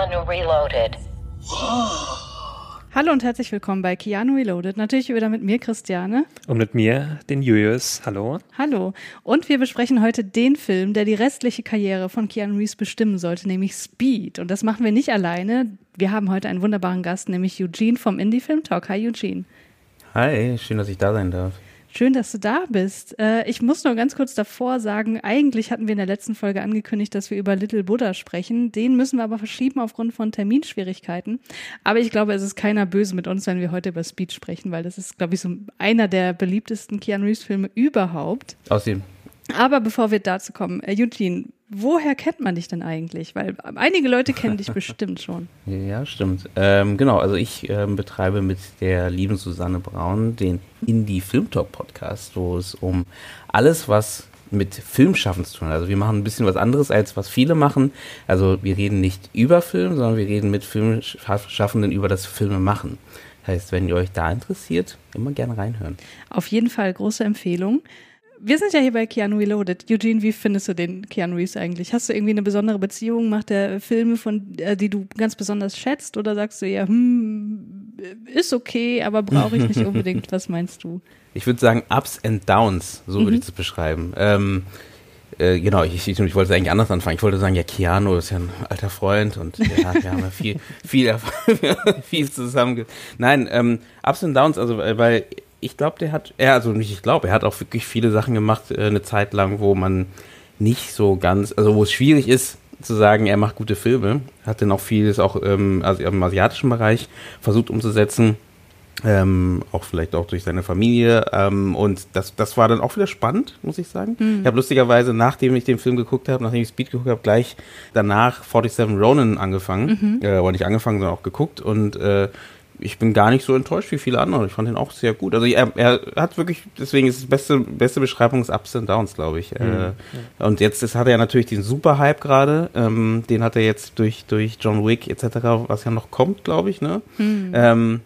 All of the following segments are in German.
Keanu Reloaded. Hallo und herzlich willkommen bei Keanu Reloaded. Natürlich wieder mit mir, Christiane. Und mit mir, den Julius. Hallo. Hallo. Und wir besprechen heute den Film, der die restliche Karriere von Keanu Reeves bestimmen sollte, nämlich Speed. Und das machen wir nicht alleine. Wir haben heute einen wunderbaren Gast, nämlich Eugene vom Indie Film Talk. Hi Eugene. Hi, schön, dass ich da sein darf. Schön, dass du da bist. Äh, ich muss nur ganz kurz davor sagen, eigentlich hatten wir in der letzten Folge angekündigt, dass wir über Little Buddha sprechen. Den müssen wir aber verschieben aufgrund von Terminschwierigkeiten. Aber ich glaube, es ist keiner böse mit uns, wenn wir heute über Speed sprechen, weil das ist, glaube ich, so einer der beliebtesten Keanu Reeves Filme überhaupt. Außerdem, Aber bevor wir dazu kommen, äh, Eugene, woher kennt man dich denn eigentlich? Weil einige Leute kennen dich bestimmt schon. ja, stimmt. Ähm, genau, also ich ähm, betreibe mit der lieben Susanne Braun den Indie Film Talk Podcast, wo es um alles, was mit Filmschaffen zu tun hat. Also wir machen ein bisschen was anderes, als was viele machen. Also wir reden nicht über Film, sondern wir reden mit Filmschaffenden über das Filme machen. Heißt, wenn ihr euch da interessiert, immer gerne reinhören. Auf jeden Fall große Empfehlung. Wir sind ja hier bei Keanu Reloaded. Eugene, wie findest du den Keanu Reeves eigentlich? Hast du irgendwie eine besondere Beziehung? Macht er Filme, von, äh, die du ganz besonders schätzt? Oder sagst du eher, hm, ist okay, aber brauche ich nicht unbedingt? Was meinst du? Ich würde sagen Ups and Downs, so würde Mhm. ich das beschreiben. Ähm, äh, genau, ich, ich, ich wollte eigentlich anders anfangen. Ich wollte sagen, ja, Keanu ist ja ein alter Freund und ja, wir haben ja viel, viel, viel zusammen. Nein, ähm, Ups and Downs, also äh, weil ich glaube, der hat, er, also nicht ich glaube, er hat auch wirklich viele Sachen gemacht, äh, eine Zeit lang, wo man nicht so ganz, also wo es schwierig ist, zu sagen, er macht gute Filme. Hat dann auch vieles auch ähm, also im asiatischen Bereich versucht umzusetzen. Ähm, auch vielleicht auch durch seine Familie. Ähm, und das, das war dann auch wieder spannend, muss ich sagen. Ich habe lustigerweise, nachdem ich den Film geguckt habe, nachdem ich Speed geguckt habe, gleich danach 47 Ronin angefangen. Äh, oder nicht angefangen, sondern auch geguckt. Und äh, ich bin gar nicht so enttäuscht wie viele andere. Ich fand den auch sehr gut. Also er, er hat wirklich, deswegen ist es beste, beste Beschreibung ist Ups and Downs, glaube ich. Äh, und jetzt ist, hat er natürlich den Super-Hype gerade. Ähm, den hat er jetzt durch, durch John Wick etc., was ja noch kommt, glaube ich, ne? Ähm,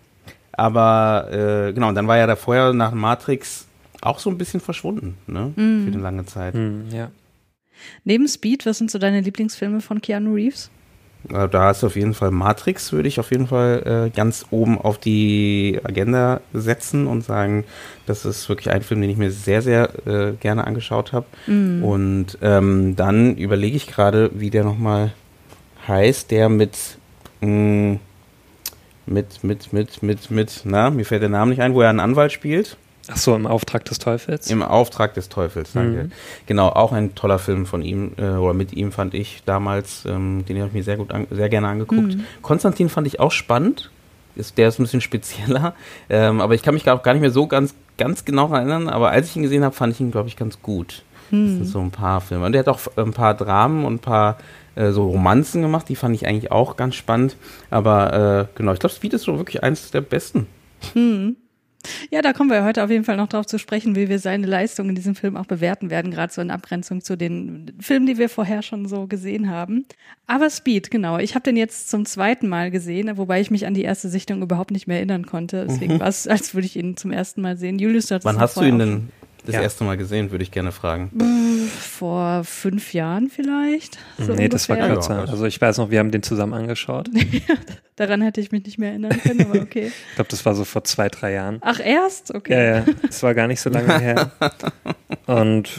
aber äh, genau, und dann war ja da vorher nach Matrix auch so ein bisschen verschwunden, ne? Für eine lange Zeit. Hm, ja. Neben Speed, was sind so deine Lieblingsfilme von Keanu Reeves? Äh, Da ist auf jeden Fall Matrix, würde ich auf jeden Fall äh, ganz oben auf die Agenda setzen und sagen, das ist wirklich ein Film, den ich mir sehr, sehr äh, gerne angeschaut habe. Und ähm, dann überlege ich gerade, wie der nochmal heißt, der mit, mh, mit, mit, mit, mit, mit, na, mir fällt der Name nicht ein, wo er einen Anwalt spielt. Ach so, im Auftrag des Teufels. Im Auftrag des Teufels, danke. Mhm. Genau, auch ein toller Film von ihm, äh, oder mit ihm fand ich damals, ähm, den habe ich mir sehr gut, an, sehr gerne angeguckt. Konstantin fand ich auch spannend, ist, der ist ein bisschen spezieller, ähm, aber ich kann mich gar, gar nicht mehr so ganz, ganz genau erinnern, aber als ich ihn gesehen habe, fand ich ihn, glaube ich, ganz gut. Das sind so ein paar Filme. Und der hat auch ein paar Dramen und ein paar äh, so Romanzen gemacht, die fand ich eigentlich auch ganz spannend, aber äh, genau, ich glaube, Speed ist so wirklich eins der besten. Ja, da kommen wir heute auf jeden Fall noch drauf zu sprechen, wie wir seine Leistung in diesem Film auch bewerten werden, gerade so in Abgrenzung zu den Filmen, die wir vorher schon so gesehen haben. Aber Speed, genau. Ich habe den jetzt zum zweiten Mal gesehen, wobei ich mich an die erste Sichtung überhaupt nicht mehr erinnern konnte. Deswegen war es, als würde ich ihn zum ersten Mal sehen. Julius, hattest Wann hast du ihn denn das Ja. erste Mal gesehen, würde ich gerne fragen. Vor fünf Jahren vielleicht. So nee, das war ungefähr. kürzer. Also ich weiß noch, wir haben den zusammen angeschaut. Ich Daran hätte ich mich nicht mehr erinnern können, aber okay. glaube, das war so vor zwei, drei Jahren. Ach, erst? Okay. Ja, ja, das war gar nicht so lange her. Und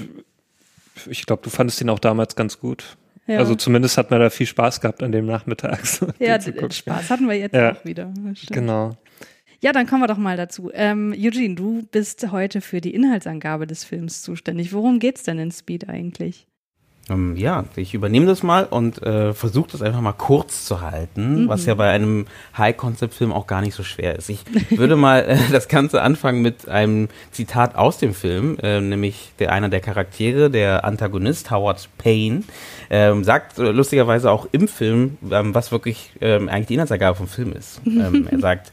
ich glaube, du fandest ihn auch damals ganz gut. Ja. Also zumindest hat man da viel Spaß gehabt an dem Nachmittag. so Ja. Spaß hatten wir jetzt Ja. auch wieder. Genau. Ja, dann kommen wir doch mal dazu. Ähm, Eugene, du bist heute für die Inhaltsangabe des Films zuständig. Worum geht's denn in Speed eigentlich? Ähm, ja, ich übernehme das mal und äh, versuche das einfach mal kurz zu halten, Mhm. was ja bei einem High-Concept-Film auch gar nicht so schwer ist. Ich würde mal äh, das Ganze anfangen mit einem Zitat aus dem Film, äh, nämlich der einer der Charaktere, der Antagonist Howard Payne, ähm, sagt lustigerweise auch im Film, ähm, was wirklich eigentlich die Inhaltsangabe vom Film ist. er sagt,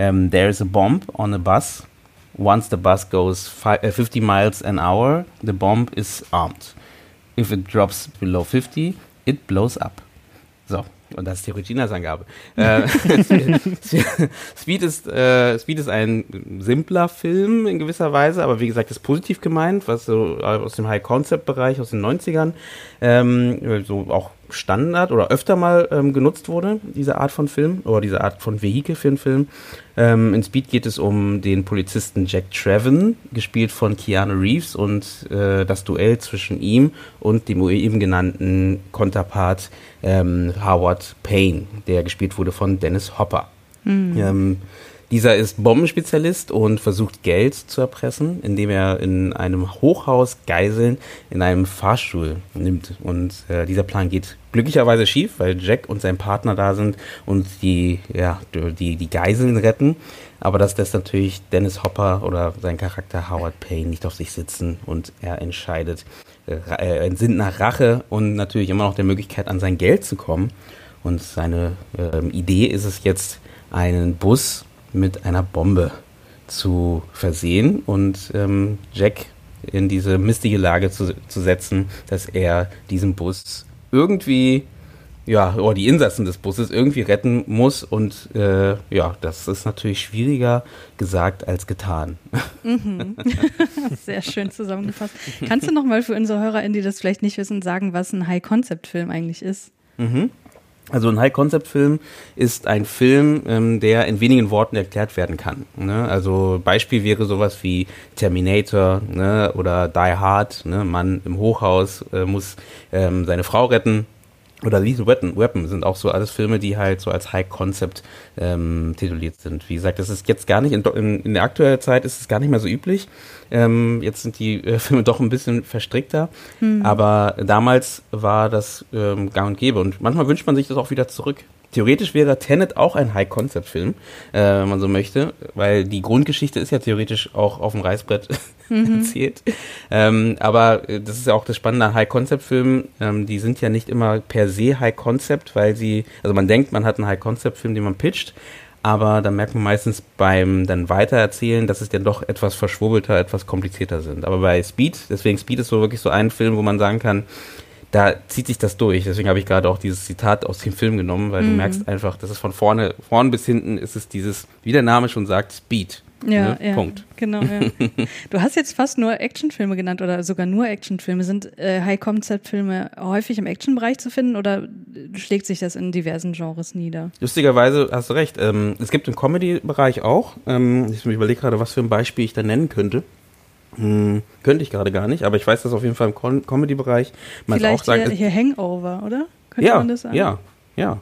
ähm, there is a bomb on a bus. Once the bus goes fi äh, 50 miles an hour, the bomb is armed. If it drops below 50, it blows up. So, und das ist die Regina-Angabe. äh, Speed, ist, äh, Speed ist ein simpler Film in gewisser Weise, aber wie gesagt, ist positiv gemeint, was so aus dem High-Concept-Bereich aus den 90ern ähm, so auch Standard oder öfter mal ähm, genutzt wurde, diese Art von Film oder diese Art von Vehikel für einen Film. Ähm, in Speed geht es um den Polizisten Jack Trevin, gespielt von Keanu Reeves und äh, das Duell zwischen ihm und dem eben genannten Konterpart ähm, Howard Payne, der gespielt wurde von Dennis Hopper. Ähm, dieser ist Bombenspezialist und versucht Geld zu erpressen, indem er in einem Hochhaus Geiseln in einem Fahrstuhl nimmt. Und äh, dieser Plan geht glücklicherweise schief, weil Jack und sein Partner da sind und die, ja, die, die Geiseln retten. Aber das lässt natürlich Dennis Hopper oder sein Charakter Howard Payne nicht auf sich sitzen und er entscheidet, äh, er entsinnt nach Rache und natürlich immer noch der Möglichkeit, an sein Geld zu kommen. Und seine ähm, Idee ist es jetzt, einen Bus mit einer Bombe zu versehen und ähm, Jack in diese mistige Lage zu, zu setzen, dass er diesen Bus irgendwie, ja, oder die Insassen des Busses irgendwie retten muss. Und äh, ja, das ist natürlich schwieriger gesagt als getan. Sehr schön zusammengefasst. Kannst du noch mal für unsere HörerInnen, die das vielleicht nicht wissen, sagen, was ein High-Concept-Film eigentlich ist? Also ein High-Concept-Film ist ein Film, ähm, der in wenigen Worten erklärt werden kann. Ne? Also Beispiel wäre sowas wie Terminator ne? oder Die Hard. Ne? Mann im Hochhaus äh, muss ähm, seine Frau retten. Oder Lethal Weapon, Weapon sind auch so alles Filme, die halt so als High Concept ähm, tituliert sind. Wie gesagt, das ist jetzt gar nicht, in, in, in der aktuellen Zeit ist es gar nicht mehr so üblich. Ähm, jetzt sind die äh, Filme doch ein bisschen verstrickter. Aber damals war das ähm, gang und gäbe. Und manchmal wünscht man sich das auch wieder zurück. Theoretisch wäre Tenet auch ein High-Concept-Film, äh, wenn man so möchte, weil die Grundgeschichte ist ja theoretisch auch auf dem Reißbrett erzählt. Ähm, aber äh, das ist ja auch das Spannende an High-Concept-Filmen. Ähm, die sind ja nicht immer per se High-Concept, weil sie, also man denkt, man hat einen High-Concept-Film, den man pitcht, aber dann merkt man meistens beim dann Weitererzählen, dass es dann doch etwas verschwurbelter, etwas komplizierter sind. Aber bei Speed, deswegen Speed ist so wirklich so ein Film, wo man sagen kann, da zieht sich das durch. Deswegen habe ich gerade auch dieses Zitat aus dem Film genommen, weil du merkst einfach, dass es von vorne, vorn bis hinten ist es dieses, wie der Name schon sagt, Speed. Ja, ne? ja. Punkt. Genau, ja. Du hast jetzt fast nur Actionfilme genannt oder sogar nur Actionfilme. Sind äh, High-Concept-Filme häufig im Actionbereich zu finden oder schlägt sich das in diversen Genres nieder? Lustigerweise hast du recht. Ähm, es gibt im Comedy-Bereich auch. Ähm, ich überlege gerade, was für ein Beispiel ich da nennen könnte. Hm, könnte ich gerade gar nicht, aber ich weiß, dass auf jeden Fall im Com Comedy-Bereich man auch Vielleicht sagt, hier, hier Hangover, oder? Könnte ja, man das sagen? ja, ja,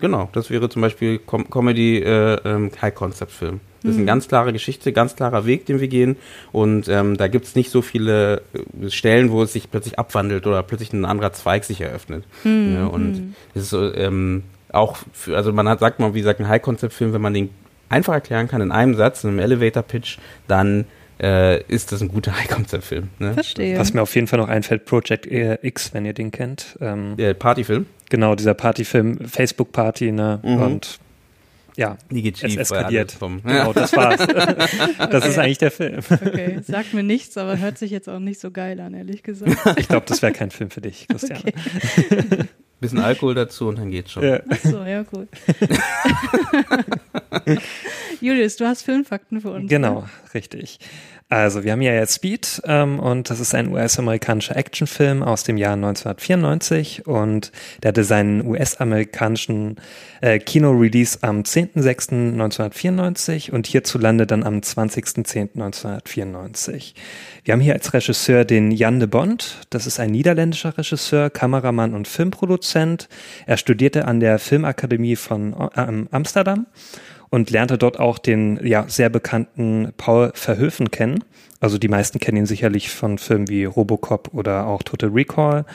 genau. Das wäre zum Beispiel Com Comedy äh, ähm, High-Concept-Film. Das ist eine ganz klare Geschichte, ganz klarer Weg, den wir gehen. Und ähm, da gibt es nicht so viele äh, Stellen, wo es sich plötzlich abwandelt oder plötzlich ein anderer Zweig sich eröffnet. Ja, und es ist so, ähm, auch, für, also man hat, sagt mal, wie gesagt, ein High-Concept-Film, wenn man den einfach erklären kann in einem Satz, in einem Elevator-Pitch, dann äh, ist das ein guter High-Concept-Film. Ne? Verstehe. Was mir auf jeden Fall noch einfällt, Project X, wenn ihr den kennt. Ähm, Der Partyfilm, Genau, dieser Partyfilm, Facebook-Party, ne? Mhm. Und ja, es eskaliert. Vom, Genau, das war's. Das ist eigentlich der Film. Okay, sagt mir nichts, aber hört sich jetzt auch nicht so geil an, ehrlich gesagt. Ich glaube, das wäre kein Film für dich, Christian. Okay. Bisschen Alkohol dazu und dann geht's schon. Ja. Achso, ja, gut. Julius, du hast Filmfakten für uns. Genau, Ne? richtig. Also, wir haben ja jetzt Speed ähm, und das ist ein US-amerikanischer Actionfilm aus dem Jahr 1994 und der hatte seinen US-amerikanischen äh, Kino-Release am 10.06.1994 und hierzulande dann am 20.10.1994. Wir haben hier als Regisseur den Jan de Bond. Das ist ein niederländischer Regisseur, Kameramann und Filmproduzent. Er studierte an der Filmakademie von ähm, Amsterdam und lernte dort auch den ja sehr bekannten Paul Verhoeven kennen. Also die meisten kennen ihn sicherlich von Filmen wie Robocop oder auch Total Recall.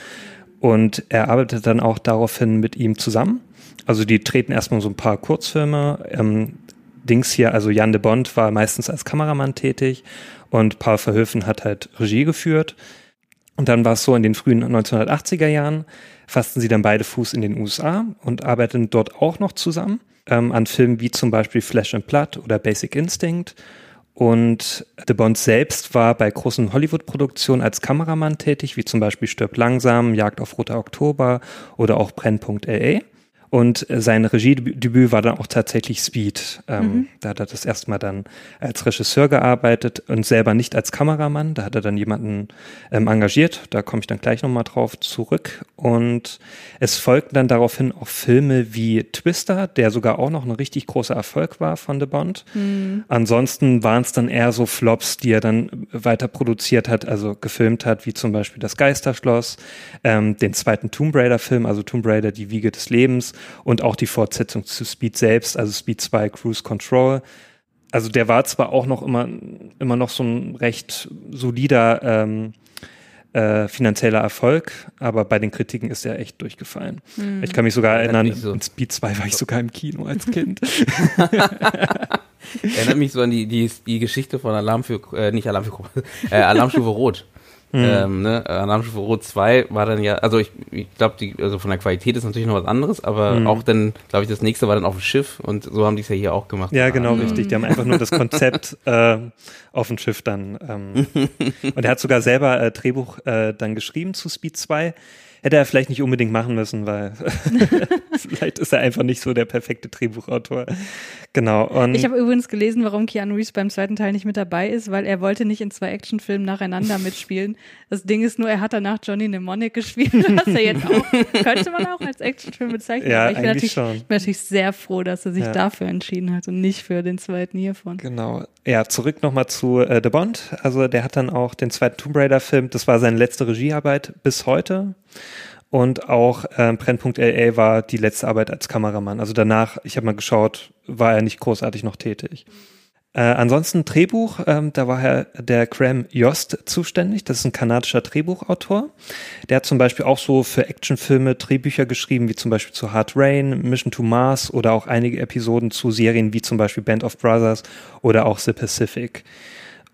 Und er arbeitet dann auch daraufhin mit ihm zusammen. Also die treten erstmal so ein paar Kurzfilme. Ähm, Dings hier, also Jan de Bond war meistens als Kameramann tätig und Paul Verhoeven hat halt Regie geführt. Und dann war es so in den frühen 1980er Jahren, fassten sie dann beide Fuß in den USA und arbeiteten dort auch noch zusammen ähm, an Filmen wie zum Beispiel Flesh and Blood oder Basic Instinct. Und De Bond selbst war bei großen Hollywood-Produktionen als Kameramann tätig, wie zum Beispiel Stirb langsam, Jagd auf Roter Oktober oder auch Brennpunkt LA. Und sein Regiedebüt war dann auch tatsächlich Speed. Ähm, mhm. Da hat er das erstmal dann als Regisseur gearbeitet und selber nicht als Kameramann. Da hat er dann jemanden ähm, engagiert. Da komme ich dann gleich nochmal drauf zurück. Und es folgten dann daraufhin auch Filme wie Twister, der sogar auch noch ein richtig großer Erfolg war von The Bond. Mhm. Ansonsten waren es dann eher so Flops, die er dann weiter produziert hat, also gefilmt hat, wie zum Beispiel Das Geisterschloss, ähm, den zweiten Tomb Raider-Film, also Tomb Raider, die Wiege des Lebens und auch die Fortsetzung zu Speed selbst, also Speed 2 Cruise Control. Also der war zwar auch noch immer, immer noch so ein recht solider ähm, äh, finanzieller Erfolg, aber bei den Kritiken ist er echt durchgefallen. Hm. Ich kann mich sogar erinnern, so. in Speed 2 war ich sogar im Kino als Kind. Erinnert mich so an die, die, die Geschichte von Alarm für, äh, nicht Alarm für, äh, Alarmstufe Rot. Mhm. Ähm, ne? Alarmstufe Rot 2 war dann ja, also ich, ich glaube, also von der Qualität ist natürlich noch was anderes, aber mhm. auch dann, glaube ich, das nächste war dann auf dem Schiff und so haben die es ja hier auch gemacht. Ja, genau, mhm. richtig. Die haben einfach nur das Konzept äh, auf dem Schiff dann. Ähm. und er hat sogar selber äh, Drehbuch äh, dann geschrieben zu Speed 2 hätte er vielleicht nicht unbedingt machen müssen, weil vielleicht ist er einfach nicht so der perfekte Drehbuchautor. Genau. Und ich habe übrigens gelesen, warum Keanu Reeves beim zweiten Teil nicht mit dabei ist, weil er wollte nicht in zwei Actionfilmen nacheinander mitspielen. Das Ding ist nur, er hat danach Johnny Mnemonic gespielt, was er jetzt auch, könnte man auch als Actionfilm bezeichnen. Ja, ich bin natürlich, schon. bin natürlich sehr froh, dass er sich ja. dafür entschieden hat und nicht für den zweiten hiervon. Genau. Ja, zurück nochmal zu äh, The Bond. Also der hat dann auch den zweiten Tomb Raider Film, das war seine letzte Regiearbeit bis heute. Und auch äh, Brennpunkt LA war die letzte Arbeit als Kameramann. Also danach, ich habe mal geschaut, war er nicht großartig noch tätig. Äh, ansonsten Drehbuch, ähm, da war Herr der Graham Yost zuständig. Das ist ein kanadischer Drehbuchautor. Der hat zum Beispiel auch so für Actionfilme Drehbücher geschrieben, wie zum Beispiel zu Hard Rain, Mission to Mars oder auch einige Episoden zu Serien wie zum Beispiel Band of Brothers oder auch The Pacific.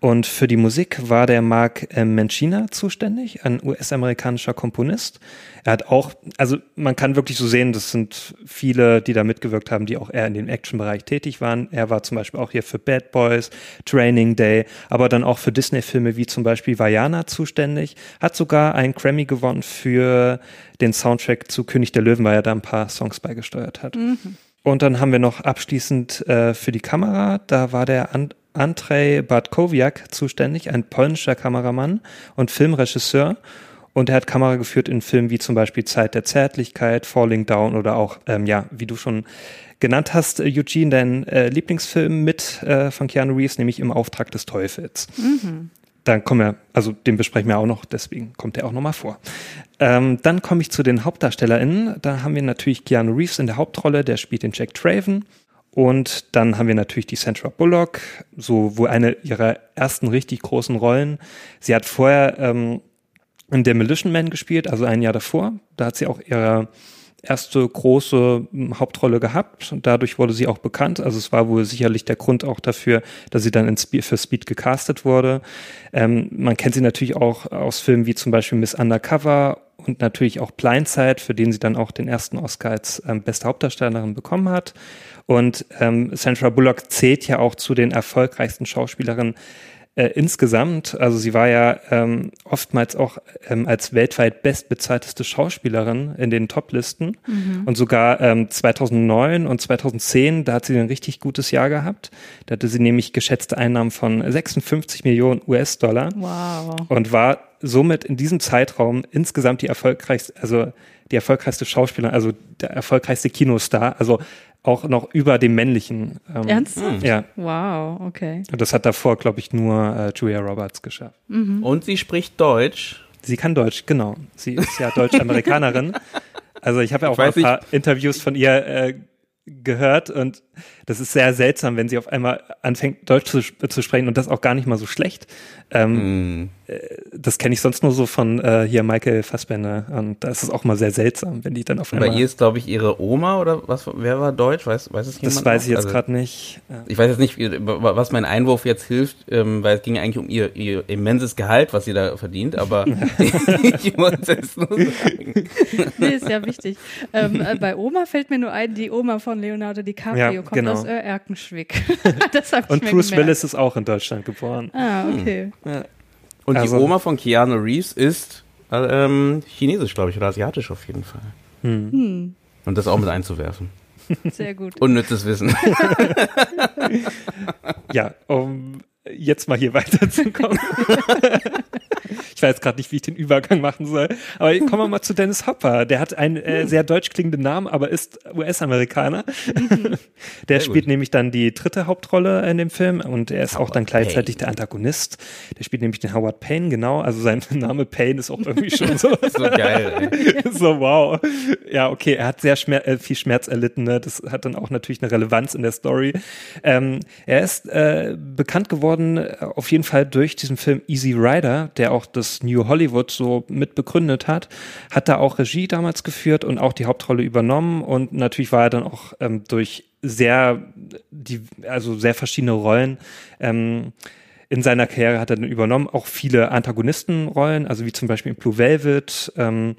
Und für die Musik war der Mark äh, Menchina zuständig, ein US-amerikanischer Komponist. Er hat auch, also man kann wirklich so sehen, das sind viele, die da mitgewirkt haben, die auch eher in dem Action-Bereich tätig waren. Er war zum Beispiel auch hier für Bad Boys, Training Day, aber dann auch für Disney-Filme wie zum Beispiel Vajana zuständig. Hat sogar einen Grammy gewonnen für den Soundtrack zu König der Löwen, weil er da ein paar Songs beigesteuert hat. Mhm. Und dann haben wir noch abschließend äh, für die Kamera, da war der An Andrzej Bartkowiak zuständig, ein polnischer Kameramann und Filmregisseur. Und er hat Kamera geführt in Filmen wie zum Beispiel Zeit der Zärtlichkeit, Falling Down oder auch, ähm, ja, wie du schon genannt hast, äh, Eugene, dein äh, Lieblingsfilm mit äh, von Keanu Reeves, nämlich Im Auftrag des Teufels. Mhm. Dann kommen wir, also den besprechen wir auch noch, deswegen kommt er auch nochmal vor. Ähm, dann komme ich zu den HauptdarstellerInnen. Da haben wir natürlich Keanu Reeves in der Hauptrolle, der spielt den Jack Traven. Und dann haben wir natürlich die Sandra Bullock, so wo eine ihrer ersten richtig großen Rollen. Sie hat vorher ähm, in Demolition Man gespielt, also ein Jahr davor. Da hat sie auch ihre erste große hm, Hauptrolle gehabt und dadurch wurde sie auch bekannt. Also es war wohl sicherlich der Grund auch dafür, dass sie dann in Speed, für Speed gecastet wurde. Ähm, man kennt sie natürlich auch aus Filmen wie zum Beispiel Miss Undercover und natürlich auch Blindside, für den sie dann auch den ersten Oscar als ähm, beste Hauptdarstellerin bekommen hat. Und ähm, Sandra Bullock zählt ja auch zu den erfolgreichsten Schauspielerinnen äh, insgesamt. Also sie war ja ähm, oftmals auch ähm, als weltweit bestbezahlteste Schauspielerin in den Toplisten. Mhm. Und sogar ähm, 2009 und 2010, da hat sie ein richtig gutes Jahr gehabt. Da hatte sie nämlich geschätzte Einnahmen von 56 Millionen US-Dollar. Wow. Und war somit in diesem Zeitraum insgesamt die erfolgreichste, also die erfolgreichste Schauspielerin, also der erfolgreichste Kinostar. Also auch noch über dem männlichen. Ähm, Ernsthaft? Ja. Wow, okay. Das hat davor, glaube ich, nur äh, Julia Roberts geschafft. Mhm. Und sie spricht Deutsch. Sie kann Deutsch, genau. Sie ist ja Deutsch-Amerikanerin. also ich habe ja auch ein paar. Interviews von ihr äh, gehört und das ist sehr seltsam, wenn sie auf einmal anfängt, Deutsch zu, zu sprechen und das auch gar nicht mal so schlecht. Ähm, mm. Das kenne ich sonst nur so von äh, hier Michael Fassbender. Und da ist es auch mal sehr seltsam, wenn die dann auf Bei einmal. ihr ist, glaube ich, ihre Oma oder was? Wer war Deutsch? Weiß, weiß es jemand? das weiß ich noch? jetzt Also- gerade nicht. Ja. Ich weiß jetzt nicht, was mein Einwurf jetzt hilft, ähm, weil es ging eigentlich um ihr, ihr immenses Gehalt, was sie da verdient, aber ich wollte es nur sagen. Nee, ist ja wichtig. Ähm, äh, bei Oma fällt mir nur ein, die Oma von Leonardo DiCaprio Ja, kommt genau. aus äh, Erkenschwick. das hab ich Und mir Bruce gemerkt. Willis ist auch in Deutschland geboren. Ah, okay. Und Also- die Oma von Keanu Reeves ist äh, ähm, chinesisch, glaube ich, oder asiatisch auf jeden Fall. Hm, Und das auch mit einzuwerfen. sehr gut. Unnützes Wissen. Ja, um jetzt mal hier weiterzukommen. ich weiß gerade nicht, wie ich den Übergang machen soll. Aber kommen wir mal zu Dennis Hopper. Der hat einen äh, sehr deutsch klingenden Namen, aber ist US-Amerikaner. der Sehr spielt gut. nämlich dann die dritte Hauptrolle in dem Film und er ist auch Howard dann gleichzeitig Payne. der Antagonist. Der spielt nämlich den Howard Payne, genau. Also sein Name Payne ist auch irgendwie schon so. so geil, ey. so, wow. Ja, okay, er hat sehr schmer äh, viel Schmerz erlitten. Ne? Das hat dann auch natürlich eine Relevanz in der Story. Ähm, er ist äh, bekannt geworden, äh, auf jeden Fall durch diesen Film Easy Rider, der auch das New Hollywood so mit begründet hat. Hat da auch Regie damals geführt und auch die Hauptrolle übernommen. Und natürlich war er dann auch ähm, durch sehr, die, also sehr verschiedene Rollen ähm, in seiner Karriere hat er dann übernommen, auch viele Antagonistenrollen, also wie zum Beispiel in Blue Velvet, ähm,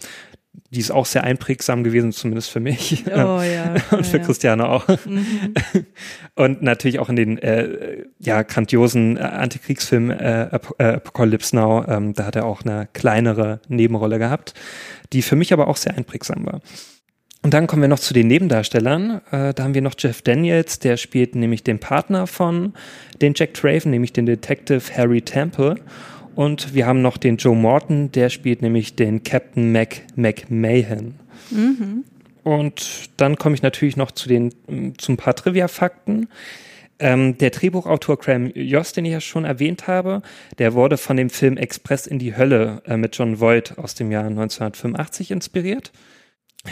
die ist auch sehr einprägsam gewesen, zumindest für mich. Oh ja. Und für ja. Christiane auch. Und natürlich auch in den äh, ja, grandiosen äh, Antikriegsfilm äh, äh, Apocalypse Now, ähm, da hat er auch eine kleinere Nebenrolle gehabt, die für mich aber auch sehr einprägsam war. Und dann kommen wir noch zu den Nebendarstellern. Äh, da haben wir noch Jeff Daniels, der spielt nämlich den Partner von den Jack Traven, nämlich den Detective Harry Temple. Und wir haben noch den Joe Morton, der spielt nämlich den Captain Mac McMahon. Und dann komme ich natürlich noch zu den m, zu ein paar Trivia-Fakten. Ähm, der Drehbuchautor Graham Yost, den ich ja schon erwähnt habe, der wurde von dem Film Express in die Hölle äh, mit John Voight aus dem Jahr 1985 inspiriert.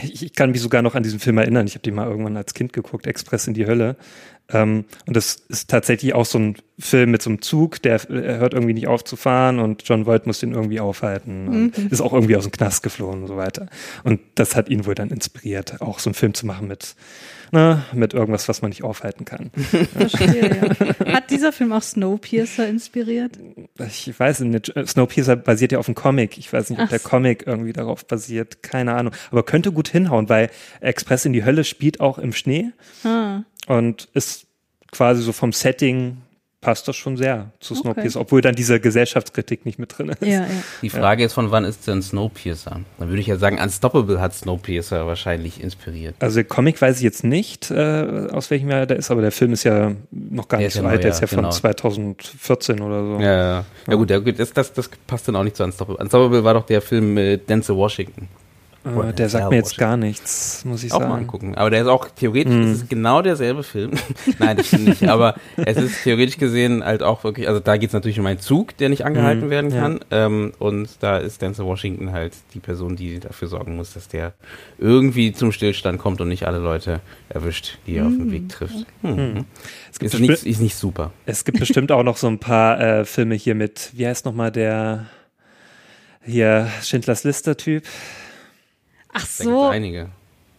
Ich, kann mich sogar noch an diesen Film erinnern. Ich habe den mal irgendwann als Kind geguckt, Express in die Hölle. Ähm, und das ist tatsächlich auch so ein Film mit so einem Zug, der äh, hört irgendwie nicht auf zu fahren und John Voight muss den irgendwie aufhalten. Und Ist auch irgendwie aus dem Knast geflohen und so weiter. Und das hat ihn wohl dann inspiriert, auch so einen Film zu machen mit, na, mit irgendwas, was man nicht aufhalten kann. Verstehe, ja. Hat dieser Film auch Snowpiercer inspiriert? Ich weiß nicht, Snowpiercer basiert ja auf einem Comic. Ich weiß nicht, ob Ach der. Comic irgendwie darauf basiert. Keine Ahnung. Aber könnte gut hinhauen, weil Express in die Hölle spielt auch im Schnee Ah, und ist quasi so vom Setting passt das schon sehr zu Okay. Snowpiercer, obwohl dann diese Gesellschaftskritik nicht mit drin ist. ja, ja. Die Frage ist, von wann ist denn Snowpiercer? Dann würde ich ja sagen, Unstoppable hat Snowpiercer wahrscheinlich inspiriert. Also Comic weiß ich jetzt nicht, äh, aus welchem Jahr der ist, aber der Film ist ja noch gar Der nicht so ja alt, der ist ja, ja von genau. 2014 oder so. Ja, ja. ja gut, das, das, das passt dann auch nicht zu Unstoppable. Unstoppable war doch der Film mit Denzel Washington. Äh, der sagt mir jetzt gar nichts, muss ich Auch mal sagen. angucken. Aber der ist auch theoretisch, es ist genau derselbe Film. Nein, das stimmt nicht. Aber es ist theoretisch gesehen halt auch wirklich, also da geht es natürlich um einen Zug, der nicht angehalten Mhm, werden ja. kann. Ähm, und da ist Denzel Washington halt die Person, die dafür sorgen muss, dass der irgendwie zum Stillstand kommt und nicht alle Leute erwischt, die er auf dem Weg trifft. Mhm. Es gibt, Ist, nicht, ist nicht super. es gibt bestimmt auch noch so ein paar äh, Filme hier mit, wie heißt nochmal der hier Schindlers Liste-Typ? Ach Da gibt es so, einige.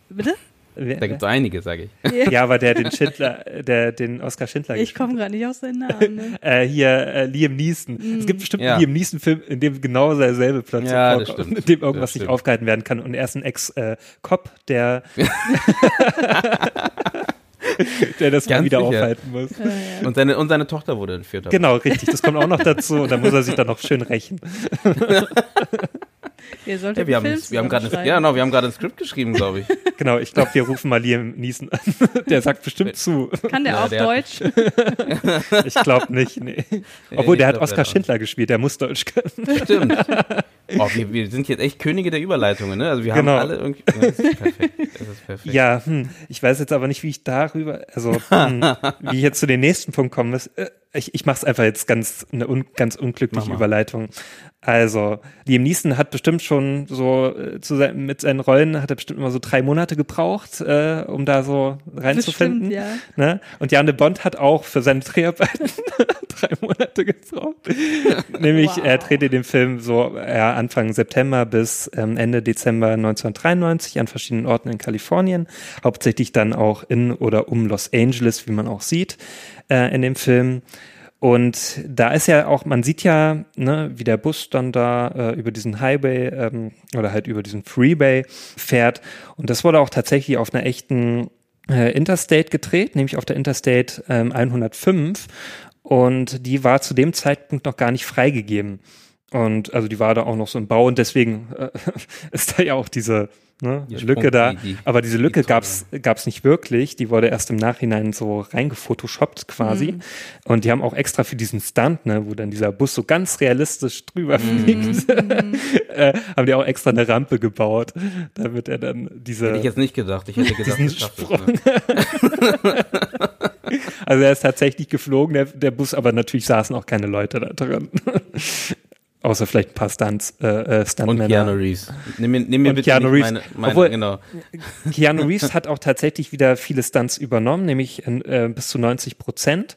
bitte? Da gibt es einige, sage ich. Ja, aber der den Schindler, der den Oscar Schindler Ich komme gerade nicht auf seinen Namen. Ne? äh, hier äh, Liam Neeson. Es gibt bestimmt Ja. einen Liam Neeson-Film, in dem genau derselbe plötzlich Ja, vorkommt, in dem irgendwas nicht aufgehalten werden kann. Und er ist ein Ex-Cop, der, der das mal Ganz wieder sicher. aufhalten muss. Ja, ja. Und seine, und seine Tochter wurde entführt. Genau, richtig. Das kommt auch noch dazu. Und dann muss er sich dann noch schön rächen. Ihr solltet Ja, wir haben, wir haben gerade ja, genau, wir haben gerade ein Skript geschrieben, glaube ich. Genau, ich glaube, wir rufen mal Liam Neeson an. Der sagt bestimmt zu. Kann der Ja, auch der- Deutsch? Ich glaube nicht, nee. Obwohl, der hat glaub, der- Schindler gespielt, der muss Deutsch können. Stimmt. Oh, wir, wir sind jetzt echt Könige der Überleitungen, ne? Also wir haben Genau. alle irgendwie. Ja, das ist perfekt. Das ist perfekt. Ja, hm, ich weiß jetzt aber nicht, wie ich darüber, also hm, wie ich jetzt zu dem nächsten Punkt kommen muss. Äh, Ich, ich mache es einfach jetzt ganz eine un, ganz unglückliche. Überleitung. Also, Liam Neeson hat bestimmt schon so äh, zu sein, mit seinen Rollen hat er bestimmt immer so drei Monate gebraucht, äh, um da so reinzufinden. Bestimmt, ja. Ne? Und Jan de Bond hat auch für seine Dreharbeiten drei Monate gebraucht. Nämlich Wow. er drehte den Film so ja, Anfang September bis ähm, Ende Dezember 1993 an verschiedenen Orten in Kalifornien, hauptsächlich dann auch in oder um Los Angeles, wie man auch sieht äh, in dem Film. Und da ist ja auch, man sieht ja, ne, wie der Bus dann da äh, über diesen Highway ähm, oder halt über diesen Freeway fährt. Und das wurde auch tatsächlich auf einer echten äh, Interstate gedreht, nämlich auf der Interstate ähm, 105. Und die war zu dem Zeitpunkt noch gar nicht freigegeben. Und also die war da auch noch so im Bau und deswegen äh, ist da ja auch diese ne, Die Lücke da. die- die- Aber diese Lücke die gab's gab's nicht wirklich. Die wurde erst im Nachhinein so reingefotoshoppt quasi. Mhm. Und die haben auch extra für diesen Stunt, ne, wo dann dieser Bus so ganz realistisch drüber Mhm. fliegt, äh, haben die auch extra eine Rampe gebaut, damit er dann diese Hätte ich jetzt nicht gedacht. Ich hätte gedacht, das schafft es. Ne? Also er ist tatsächlich geflogen, der, der Bus, aber natürlich saßen auch keine Leute da drin. Außer vielleicht ein paar Stunts, äh, äh, Und Stuntmänner. Keanu Reeves. Nimm mir, nimm mir Und bitte Keanu Reeves. meine, meine Obwohl- genau. Keanu Reeves hat auch tatsächlich wieder viele Stunts übernommen, nämlich äh, bis zu 90 Prozent.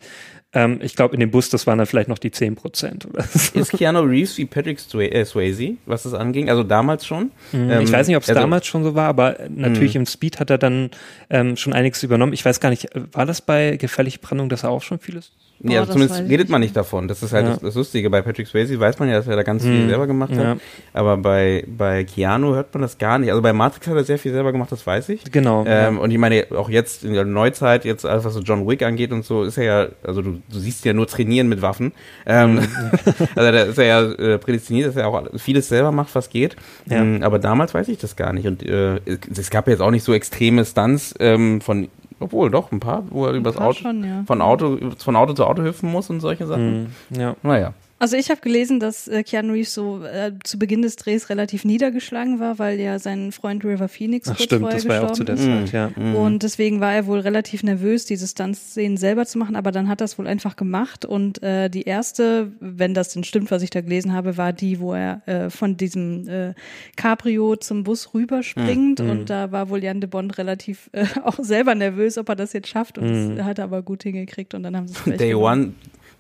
Ähm, ich glaube, in dem Bus, das waren dann vielleicht noch die 10 Prozent. so. Ist Keanu Reeves wie Patrick äh, Swayze, was das anging? Also damals schon? Ähm, Mhm. ich weiß nicht, ob es also- damals schon so war, aber natürlich im Speed hat er dann ähm, schon einiges übernommen. Ich weiß gar nicht, war das bei Gefährliche Brandung, dass er auch schon vieles? Boah, also das zumindest redet man nicht davon. Das ist halt Ja. das, das Lustige. Bei Patrick Swayze weiß man ja, dass er da ganz viel Mhm. selber gemacht hat. Ja. Aber bei, bei Keanu hört man das gar nicht. Also bei Matrix hat er sehr viel selber gemacht, das weiß ich. Genau. Ähm, Und ich meine, auch jetzt in der Neuzeit, jetzt alles, was so John Wick angeht und so, ist er ja, also du, du siehst ja nur trainieren mit Waffen. Ähm, also da ist er ja äh, prädestiniert, dass er auch vieles selber macht, was geht. Ja. Ähm, aber damals weiß ich das gar nicht. Und äh, es, es gab jetzt auch nicht so extreme Stunts ähm, von, obwohl doch, ein paar, wo er übers paar Auto, schon, ja. von Auto, von Auto zu Auto hüpfen muss und solche Sachen. Mhm. Ja. Naja. Also ich habe gelesen, dass äh, Keanu Reeves so äh, zu Beginn des Drehs relativ niedergeschlagen war, weil ja sein Freund River Phoenix Ach kurz stimmt, vorher das war ja auch zu der ist. Zeit, ja. Und deswegen war er wohl relativ nervös, diese Stunts-Szenen selber zu machen, aber dann hat er es wohl einfach gemacht. Und äh, die erste, wenn das denn stimmt, was ich da gelesen habe, war die, wo er äh, von diesem äh, Cabrio zum Bus rüberspringt. Mhm. Und da war wohl Jan de Bond relativ äh, auch selber nervös, ob er das jetzt schafft. Und Mhm. das hat er aber gut hingekriegt. Und dann haben sie es Day gemacht. One,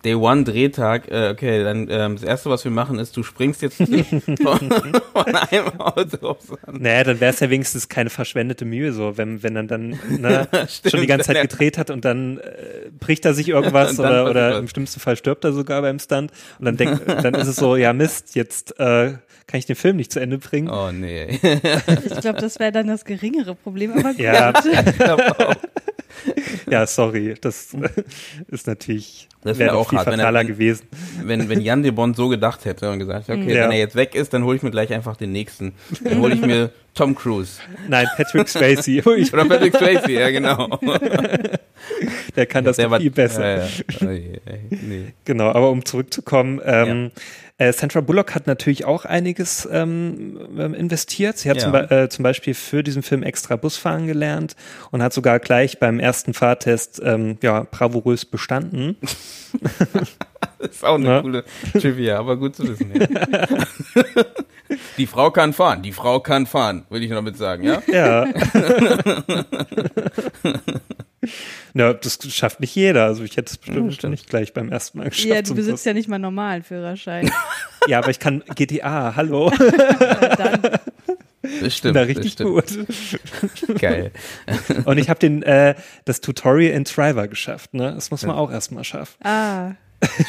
Day One Drehtag, äh, okay, dann ähm, das erste, was wir machen, ist, du springst jetzt von, von einem Auto aufs andere. Naja, dann wäre es ja wenigstens keine verschwendete Mühe, so, wenn, wenn er dann ne, Stimmt, schon die ganze Zeit gedreht hat und dann äh, bricht er sich irgendwas dann oder, oder im schlimmsten Fall stirbt er sogar beim Stunt und dann denkt, dann ist es so, ja Mist, jetzt äh, kann ich den Film nicht zu Ende bringen. Oh nee. Ich glaube, das wäre dann das geringere Problem. Aber Ja, Ich glaub auch. Ja, sorry, das ist natürlich Das wäre wär auch viel hart, wenn er- fataler wenn- gewesen. wenn, wenn Jan de Bond so gedacht hätte und gesagt, okay, Ja. wenn er jetzt weg ist, dann hole ich mir gleich einfach den nächsten. Dann hole ich mir Tom Cruise. Nein, Patrick Swayze, ich, Oder Patrick Swayze, ja genau. der kann das Der war- viel besser. Ja, ja. Oh je, nee. Genau, aber um zurückzukommen, ähm, äh, Sandra Bullock hat natürlich auch einiges ähm, ähm, investiert. Sie hat Ja. zum, äh, zum Beispiel für diesen Film extra Busfahren gelernt und hat sogar gleich beim ersten Fahrtest ähm, ja, bravourös bestanden. Das ist auch eine Ja. coole Trivia, aber gut zu wissen. Ja. Die Frau kann fahren, die Frau kann fahren, will ich noch damit sagen, ja? Ja. ja, das schafft nicht jeder. Also ich hätte es bestimmt stimmt. nicht gleich beim ersten Mal geschafft. ja, du besitzt ja nicht mal einen normalen Führerschein. Ja, aber ich kann GTA, hallo. dann, Das bin stimmt. da richtig stimmt. gut. Geil. Und ich habe den äh, das Tutorial in Driver geschafft, ne? Das muss man auch erstmal schaffen. ah,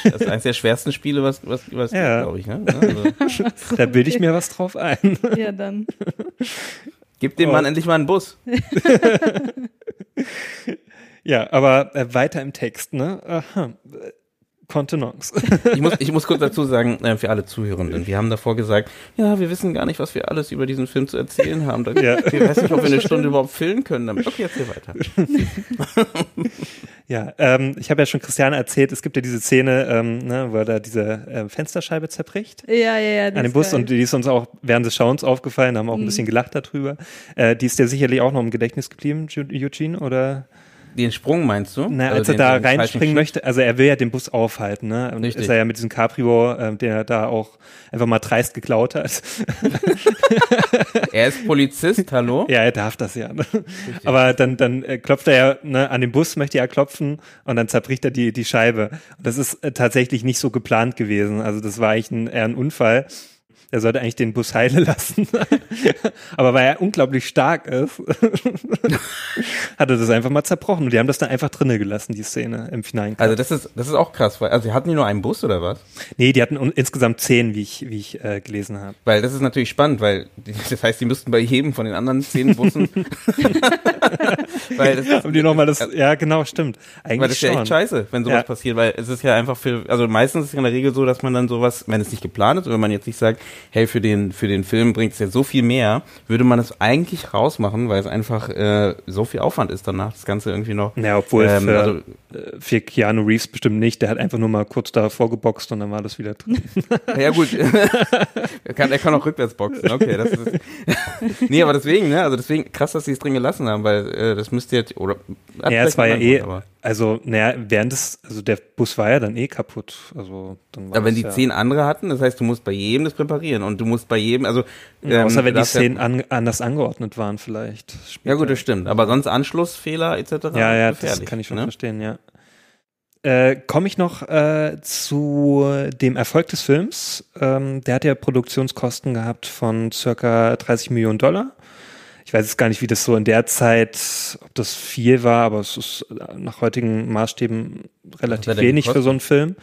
Das ist eines der schwersten Spiele, was, was, was Ja. glaube ich, ne? Also, Da bilde ich mir was drauf ein. ja, dann. gib dem Oh. Mann endlich mal einen Bus. Ja, aber äh, weiter im Text, ne? Aha. Kontenance. Ich muss, ich muss kurz dazu sagen, äh, für alle Zuhörenden, wir haben davor gesagt, ja, wir wissen gar nicht, was wir alles über diesen Film zu erzählen haben. Da, Ja. Wir wissen nicht, ob wir eine Stunde überhaupt filmen können. Damit. Okay, erzähl weiter. ja, ähm, ich habe ja schon Christiane erzählt, es gibt ja diese Szene, ähm, ne, wo er da diese äh, Fensterscheibe zerbricht. Ja, ja, ja. an dem Bus geil. und die ist uns auch während des Schauens aufgefallen, haben auch ein bisschen gelacht darüber. Äh, die ist dir sicherlich auch noch im Gedächtnis geblieben, Eugene, oder? Den Sprung meinst du? Na, Also als er den- da den reinspringen möchte, also er will ja den Bus aufhalten, ne? Und Richtig. ist er ja mit diesem Cabrio, äh, den er da auch einfach mal dreist geklaut hat. Er ist Polizist, hallo? ja, er darf das ja. Ne? Aber dann, dann äh, klopft er ja ne, an den Bus, möchte er klopfen und dann zerbricht er die, die Scheibe. Und das ist äh, tatsächlich nicht so geplant gewesen. Also das war eigentlich ein, eher ein Unfall. Er sollte eigentlich den Bus heile lassen. Aber weil er unglaublich stark ist, hat er das einfach mal zerbrochen. Und die haben das dann einfach drinnen gelassen, die Szene im finalen. Also das ist, das ist auch krass, weil, also hatten die nur einen Bus oder was? Nee, die hatten insgesamt zehn, wie ich, wie ich äh, gelesen habe. Weil das ist natürlich spannend, weil das heißt, die müssten bei jedem von den anderen zehn Bussen. weil das ist, Haben die nochmal das, ja genau, stimmt. Eigentlich weil das ist ja echt scheiße, wenn sowas Ja. passiert, weil es ist ja einfach für, also meistens ist es in der Regel so, dass man dann sowas, wenn es nicht geplant ist, oder wenn man jetzt nicht sagt, hey, für den, für den Film bringt es jetzt so viel mehr, würde man es eigentlich rausmachen, weil es einfach äh, so viel Aufwand ist danach, das Ganze irgendwie noch. Ja, obwohl Ähm, für, also- äh, für Keanu Reeves bestimmt nicht. Der hat einfach nur mal kurz davor geboxt und dann war das wieder drin. Ja gut, er, kann, er kann auch rückwärts boxen, okay. Das ist, nee, aber deswegen, ne, also deswegen krass, dass sie es drin gelassen haben, weil äh, das müsste jetzt, oder... ja, es war ja eh, aber- also, naja, während des, also der Bus war ja dann eh kaputt. Also, dann war Aber wenn die ja, zehn andere hatten, das heißt, du musst bei jedem das präparieren und du musst bei jedem, also Ja, ähm, außer wenn die ja- Szenen an, anders angeordnet waren, vielleicht. Ja gut, später. das stimmt. Aber sonst Anschlussfehler etc. Ja, ja, das kann ich schon ne? verstehen, ja. Äh, Komme ich noch äh, zu dem Erfolg des Films. Ähm, der hat ja Produktionskosten gehabt von circa 30 Millionen Dollar. Ich weiß jetzt gar nicht, wie das so in der Zeit, ob das viel war, aber es ist nach heutigen Maßstäben relativ wenig für gekostet? so einen Film.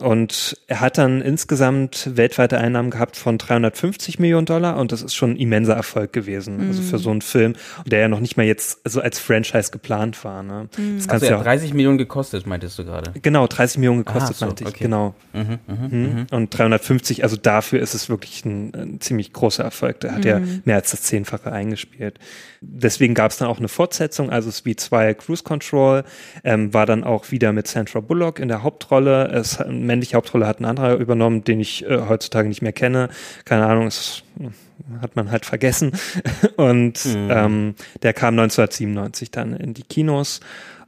Und er hat dann insgesamt weltweite Einnahmen gehabt von 350 Millionen Dollar und das ist schon ein immenser Erfolg gewesen. Also für so einen Film, der ja noch nicht mal jetzt so als Franchise geplant war. Ne? Das Also kannst hat ja 30 Millionen gekostet, meintest du gerade. Genau, 30 Millionen gekostet, Ah, so, meinte ich. okay. Genau. Mhm. Und 350, also dafür ist es wirklich ein, ein ziemlich großer Erfolg. Der hat ja mehr als das Zehnfache eingespielt. Deswegen gab es dann auch eine Fortsetzung, also Speed 2 Cruise Control, ähm, war dann auch wieder mit Sandra Bullock in der Hauptrolle. Es, männliche Hauptrolle hat ein anderer übernommen, den ich äh, heutzutage nicht mehr kenne. Keine Ahnung, es hat man halt vergessen. Und ähm, der kam 1997 dann in die Kinos.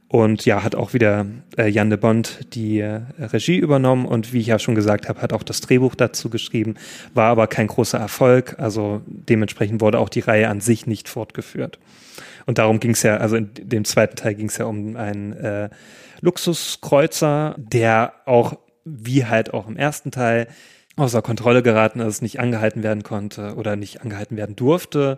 Und ja, hat auch wieder äh, Jan de Bond die äh, Regie übernommen und wie ich ja schon gesagt habe, hat auch das Drehbuch dazu geschrieben, war aber kein großer Erfolg. Also dementsprechend wurde auch die Reihe an sich nicht fortgeführt. Und darum ging es ja, also in dem zweiten Teil ging es ja um einen äh, Luxuskreuzer, der auch, wie halt auch im ersten Teil, außer Kontrolle geraten ist, nicht angehalten werden konnte oder nicht angehalten werden durfte.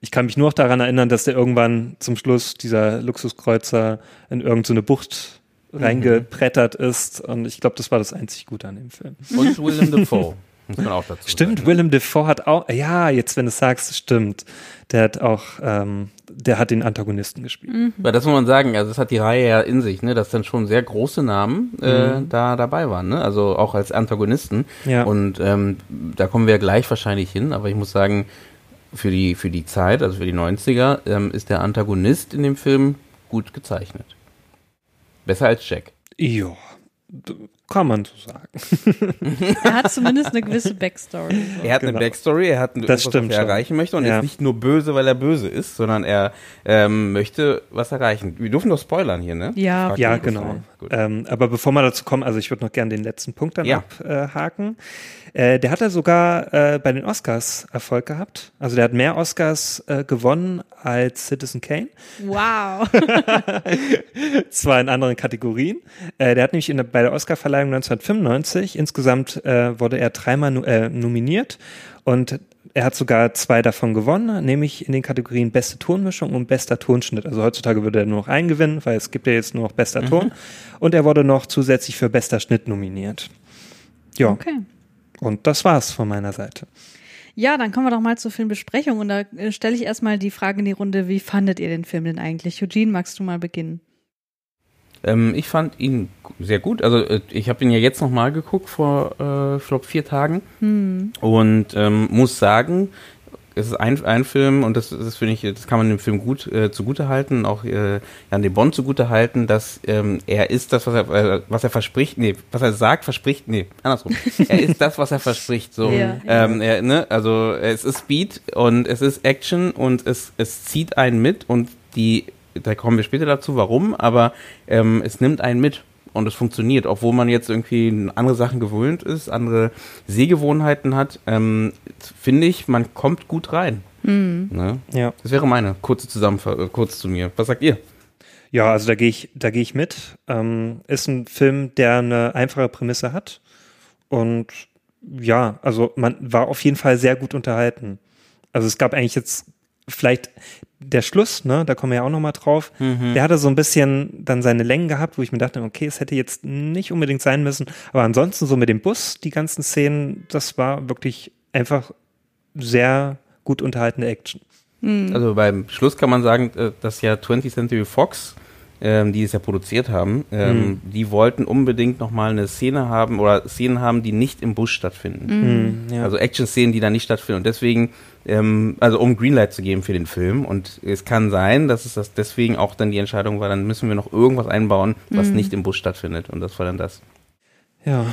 Ich kann mich nur noch daran erinnern, dass der irgendwann zum Schluss dieser Luxuskreuzer in irgendeine Bucht reingebrettert ist und ich glaube, das war das einzig Gute an dem Film. Und Willem Dafoe, muss man auch dazu Stimmt, sagen. Willem Dafoe hat auch, ja, jetzt wenn du es sagst, stimmt. Der hat auch, ähm, der hat den Antagonisten gespielt. Weil das muss man sagen, also das hat die Reihe ja in sich, ne, dass dann schon sehr große Namen äh, da dabei waren, ne? Also auch als Antagonisten. Ja. Und ähm, da kommen wir gleich wahrscheinlich hin, aber ich muss sagen, für die, für die Zeit, also für die 90er, ähm, ist der Antagonist in dem Film gut gezeichnet. Besser als Jack. Ja, kann man so sagen. Er hat zumindest eine gewisse Backstory. So. Er hat Genau. eine Backstory, er hat ein, Das was stimmt er schon. erreichen möchte und Ja. ist nicht nur böse, weil er böse ist, sondern er ähm, möchte was erreichen. Wir dürfen doch spoilern hier, ne? Ja. Frag Ja, genau. Ähm, aber bevor wir dazu kommen, also ich würde noch gerne den letzten Punkt dann Ja. abhaken. Äh, der hat ja sogar äh, bei den Oscars Erfolg gehabt. Also der hat mehr Oscars äh, gewonnen als Citizen Kane. Wow. Zwar in anderen Kategorien. Äh, der hat nämlich in der, bei der Oscarverleihung 1995 insgesamt äh, wurde er dreimal nu äh, nominiert und er hat sogar zwei davon gewonnen, nämlich in den Kategorien beste Tonmischung und bester Tonschnitt. Also heutzutage würde er nur noch einen gewinnen, weil es gibt ja jetzt nur noch bester Ton. Und er wurde noch zusätzlich für bester Schnitt nominiert. Ja, Okay. Und das war's von meiner Seite. Ja, dann kommen wir doch mal zur Filmbesprechung und da äh, stelle ich erstmal die Frage in die Runde, wie fandet ihr den Film denn eigentlich? Eugene, magst du mal beginnen? Ähm, ich fand ihn sehr gut. Also äh, ich habe ihn ja jetzt nochmal geguckt vor, äh, ich glaube, vier Tagen. Und ähm, muss sagen, es ist ein, ein Film und das, das finde ich, das kann man dem Film gut äh, zugute halten, auch äh, Jan de Bond zugute halten, dass ähm, er ist das, was er, äh, was er verspricht, nee, was er sagt, verspricht, nee, andersrum. er ist das, was er verspricht. So, Ja, ähm, er, ne, also es ist Speed und es ist Action und es, es zieht einen mit und die da kommen wir später dazu, warum, aber ähm, es nimmt einen mit und es funktioniert, obwohl man jetzt irgendwie andere Sachen gewöhnt ist, andere Sehgewohnheiten hat, ähm, finde ich, man kommt gut rein. Ne? Ja. Das wäre meine kurze Zusammenfassung, kurz zu mir. Was sagt ihr? Ja, also da gehe ich, da gehe ich mit. Ähm, ist ein Film, der eine einfache Prämisse hat. Und ja, also man war auf jeden Fall sehr gut unterhalten. Also es gab eigentlich jetzt vielleicht der Schluss, ne, da kommen wir ja auch nochmal drauf. Der hatte so ein bisschen dann seine Längen gehabt, wo ich mir dachte, okay, es hätte jetzt nicht unbedingt sein müssen. Aber ansonsten so mit dem Bus, die ganzen Szenen, das war wirklich einfach sehr gut unterhaltene Action. Also beim Schluss kann man sagen, äh, dass ja 20th Century Fox, ähm, die es ja produziert haben, ähm, die wollten unbedingt nochmal eine Szene haben oder Szenen haben, die nicht im Bus stattfinden. Ja. Also Action-Szenen, die da nicht stattfinden. Und deswegen, ähm, also um Greenlight zu geben für den Film. Und es kann sein, dass es das deswegen auch dann die Entscheidung war, dann müssen wir noch irgendwas einbauen, was nicht im Bus stattfindet. Und das war dann das. Ja.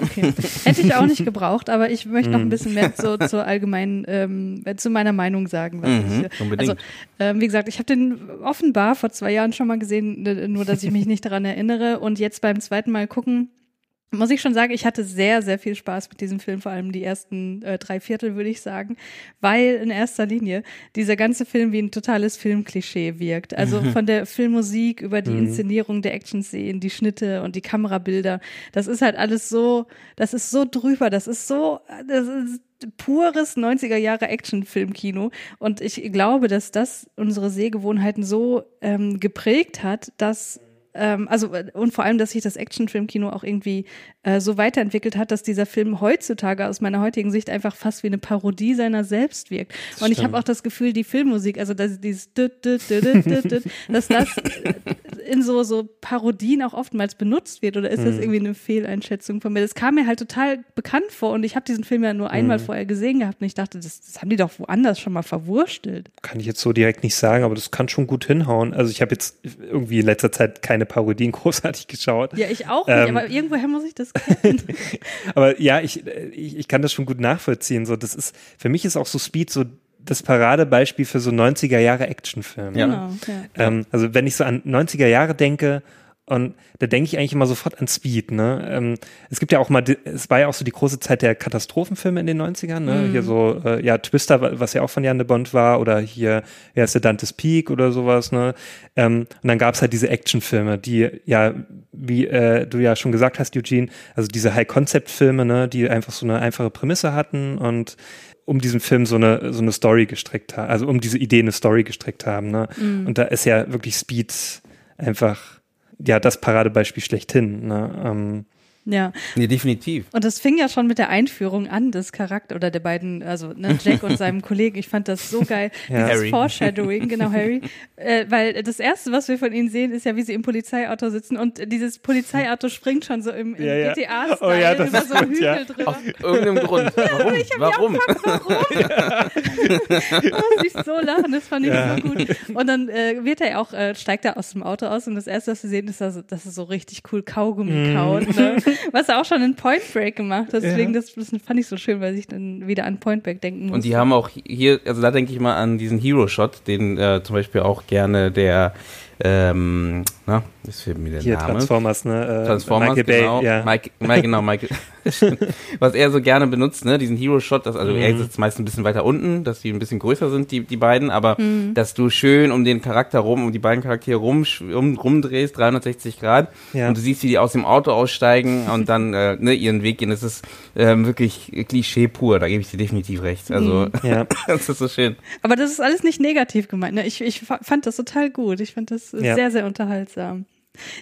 Okay. Hätte ich auch nicht gebraucht, aber ich möchte noch ein bisschen mehr zu, zur allgemeinen, ähm, zu meiner Meinung sagen. Mhm, also, ähm, wie gesagt, ich habe den offenbar vor zwei Jahren schon mal gesehen, nur dass ich mich nicht daran erinnere. Und jetzt beim zweiten Mal gucken, muss ich schon sagen, ich hatte sehr, sehr viel Spaß mit diesem Film, vor allem die ersten äh, drei Viertel, würde ich sagen, weil in erster Linie dieser ganze Film wie ein totales Filmklischee wirkt. Also von der Filmmusik über die Inszenierung der Action-Szenen, die Schnitte und die Kamerabilder, das ist halt alles so, das ist so drüber, das ist so, das ist pures 90er Jahre Actionfilmkino. Und ich glaube, dass das unsere Sehgewohnheiten so ähm, geprägt hat, dass ähm, also und vor allem, dass sich das Actionfilmkino auch irgendwie äh, so weiterentwickelt hat, dass dieser Film heutzutage aus meiner heutigen Sicht einfach fast wie eine Parodie seiner selbst wirkt. und ich habe auch das Gefühl, die Filmmusik, also dass dieses dass das äh, in so so Parodien auch oftmals benutzt wird oder ist das irgendwie eine Fehleinschätzung von mir? Das kam mir halt total bekannt vor und ich habe diesen Film ja nur einmal vorher gesehen gehabt und ich dachte, das, das haben die doch woanders schon mal verwurstelt. Kann ich jetzt so direkt nicht sagen, aber das kann schon gut hinhauen. Also ich habe jetzt irgendwie in letzter Zeit keine Parodien großartig geschaut. Ja, ich auch nicht, Ähm. aber irgendwoher muss ich das kennen. Aber ja, ich, äh, ich, ich kann das schon gut nachvollziehen. So, das ist, für mich ist auch so Speed so das Paradebeispiel für so 90er Jahre Actionfilm. Ja. Genau, ja. Ähm, also wenn ich so an 90er Jahre denke, und da denke ich eigentlich immer sofort an Speed, ne? Ähm, es gibt ja auch mal, es war ja auch so die große Zeit der Katastrophenfilme in den 90ern, ne? Hier so, äh, ja, Twister, wa- was ja auch von Jan de Bond war, oder hier, ja, ist der Dante's Peak oder sowas, ne? Ähm, und dann gab's halt diese Actionfilme, die ja, wie äh, du ja schon gesagt hast, Eugene, also diese High-Concept-Filme, ne, die einfach so eine einfache Prämisse hatten und um diesen Film so eine, so eine Story gestrickt haben, also um diese Idee eine Story gestrickt haben, ne? Und da ist ja wirklich Speed einfach ja, das Paradebeispiel schlechthin. Ne? Ähm, Ja, Nee, definitiv. und das fing ja schon mit der Einführung an des Charakter oder der beiden, also ne, Jack und seinem Kollegen. Ich fand das so geil. Ja. Dieses Harry. Foreshadowing, genau, Harry. Äh, weil das erste, was wir von ihnen sehen, ist ja, wie sie im Polizeiauto sitzen und dieses Polizeiauto springt schon so im, im Ja, ja. GTA-Style Oh ja, das über ist so einen gut, Hügel ja. drüber. Aus irgendeinem Grund. Warum? Warum? Da muss ich so lachen, das fand ich Ja. so gut. Und dann äh, wird er auch, äh, steigt er aus dem Auto aus und das erste, was wir sehen, ist, dass, dass er so richtig cool Kaugummi kaut, ne? was er auch schon in Point Break gemacht hat. Deswegen, das, das fand ich so schön, weil ich dann wieder an Point Break denken muss. Und die haben auch hier, also da denke ich mal an diesen Hero-Shot, den äh, zum Beispiel auch gerne der, ähm, na, ist fehlt mir der hier Name. Transformers, ne? Äh, Transformers, Michael Bay, genau. ja. Mike, Mike, genau, Michael. Was er so gerne benutzt, ne, diesen Hero-Shot, das, also er sitzt meist ein bisschen weiter unten, dass die ein bisschen größer sind, die, die beiden, aber dass du schön um den Charakter rum, um die beiden Charaktere rum, um, rumdrehst, 360 Grad, Ja. und du siehst, wie die aus dem Auto aussteigen und dann, äh, ne, ihren Weg gehen. Das ist ähm, wirklich Klischee pur, da gebe ich dir definitiv recht. Also, Ja. das ist so schön. Aber das ist alles nicht negativ gemeint. Ne? Ich, ich fa- fand das total gut. Ich fand das äh, Ja. sehr, sehr unterhaltsam.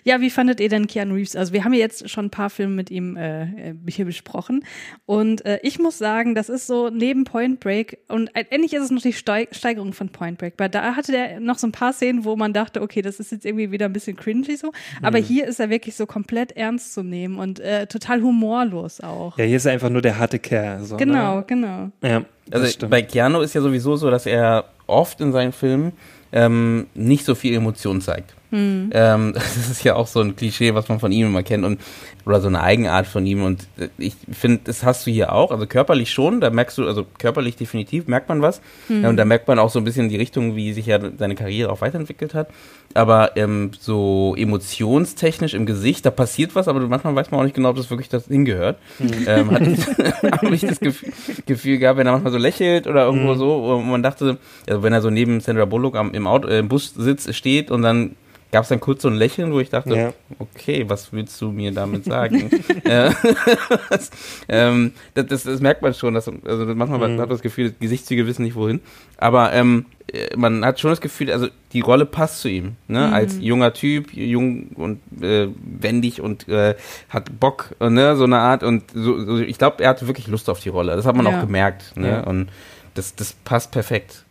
Ja, wie fandet ihr denn Keanu Reeves? Also wir haben ja jetzt schon ein paar Filme mit ihm äh, äh, hier besprochen und äh, ich muss sagen, das ist so neben Point Break und ähnlich ist es noch die Stei Steigerung von Point Break, weil da hatte der noch so ein paar Szenen, wo man dachte, okay, das ist jetzt irgendwie wieder ein bisschen cringy so, aber Mhm. hier ist er wirklich so komplett ernst zu nehmen und äh, total humorlos auch. ja, hier ist er einfach nur der harte Kerl. So, Genau, Ne? genau. Ja, Also stimmt. bei Keanu ist ja sowieso so, dass er oft in seinen Filmen ähm, nicht so viel Emotion zeigt. Hm. Ähm, das ist ja auch so ein Klischee, was man von ihm immer kennt und oder so eine Eigenart von ihm und äh, ich finde, das hast du hier auch, also körperlich schon, da merkst du, also körperlich definitiv merkt man was Hm. ja, und da merkt man auch so ein bisschen die Richtung, wie sich ja seine Karriere auch weiterentwickelt hat, aber ähm, so emotionstechnisch im Gesicht, da passiert was, aber manchmal weiß man auch nicht genau, ob das wirklich das hingehört. Ähm, hat habe ich das Gefühl, Gefühl gehabt, wenn er manchmal so lächelt oder irgendwo so, wo man dachte, also wenn er so neben Sandra Bullock am, im, Auto, äh, im Bus sitzt, steht und dann gab es dann kurz so ein Lächeln, wo ich dachte, Ja. okay, was willst du mir damit sagen? äh, das, ähm, das, das, das merkt man schon, dass, also manchmal hat man das Gefühl, Gesichtszüge wissen nicht wohin, aber ähm, äh, man hat schon das Gefühl, also die Rolle passt zu ihm, ne? als junger Typ, jung und äh, wendig und äh, hat Bock, ne? so eine Art und so, so ich glaube, er hatte wirklich Lust auf die Rolle, das hat man Ja. auch gemerkt ne? Ja. und das, das passt perfekt.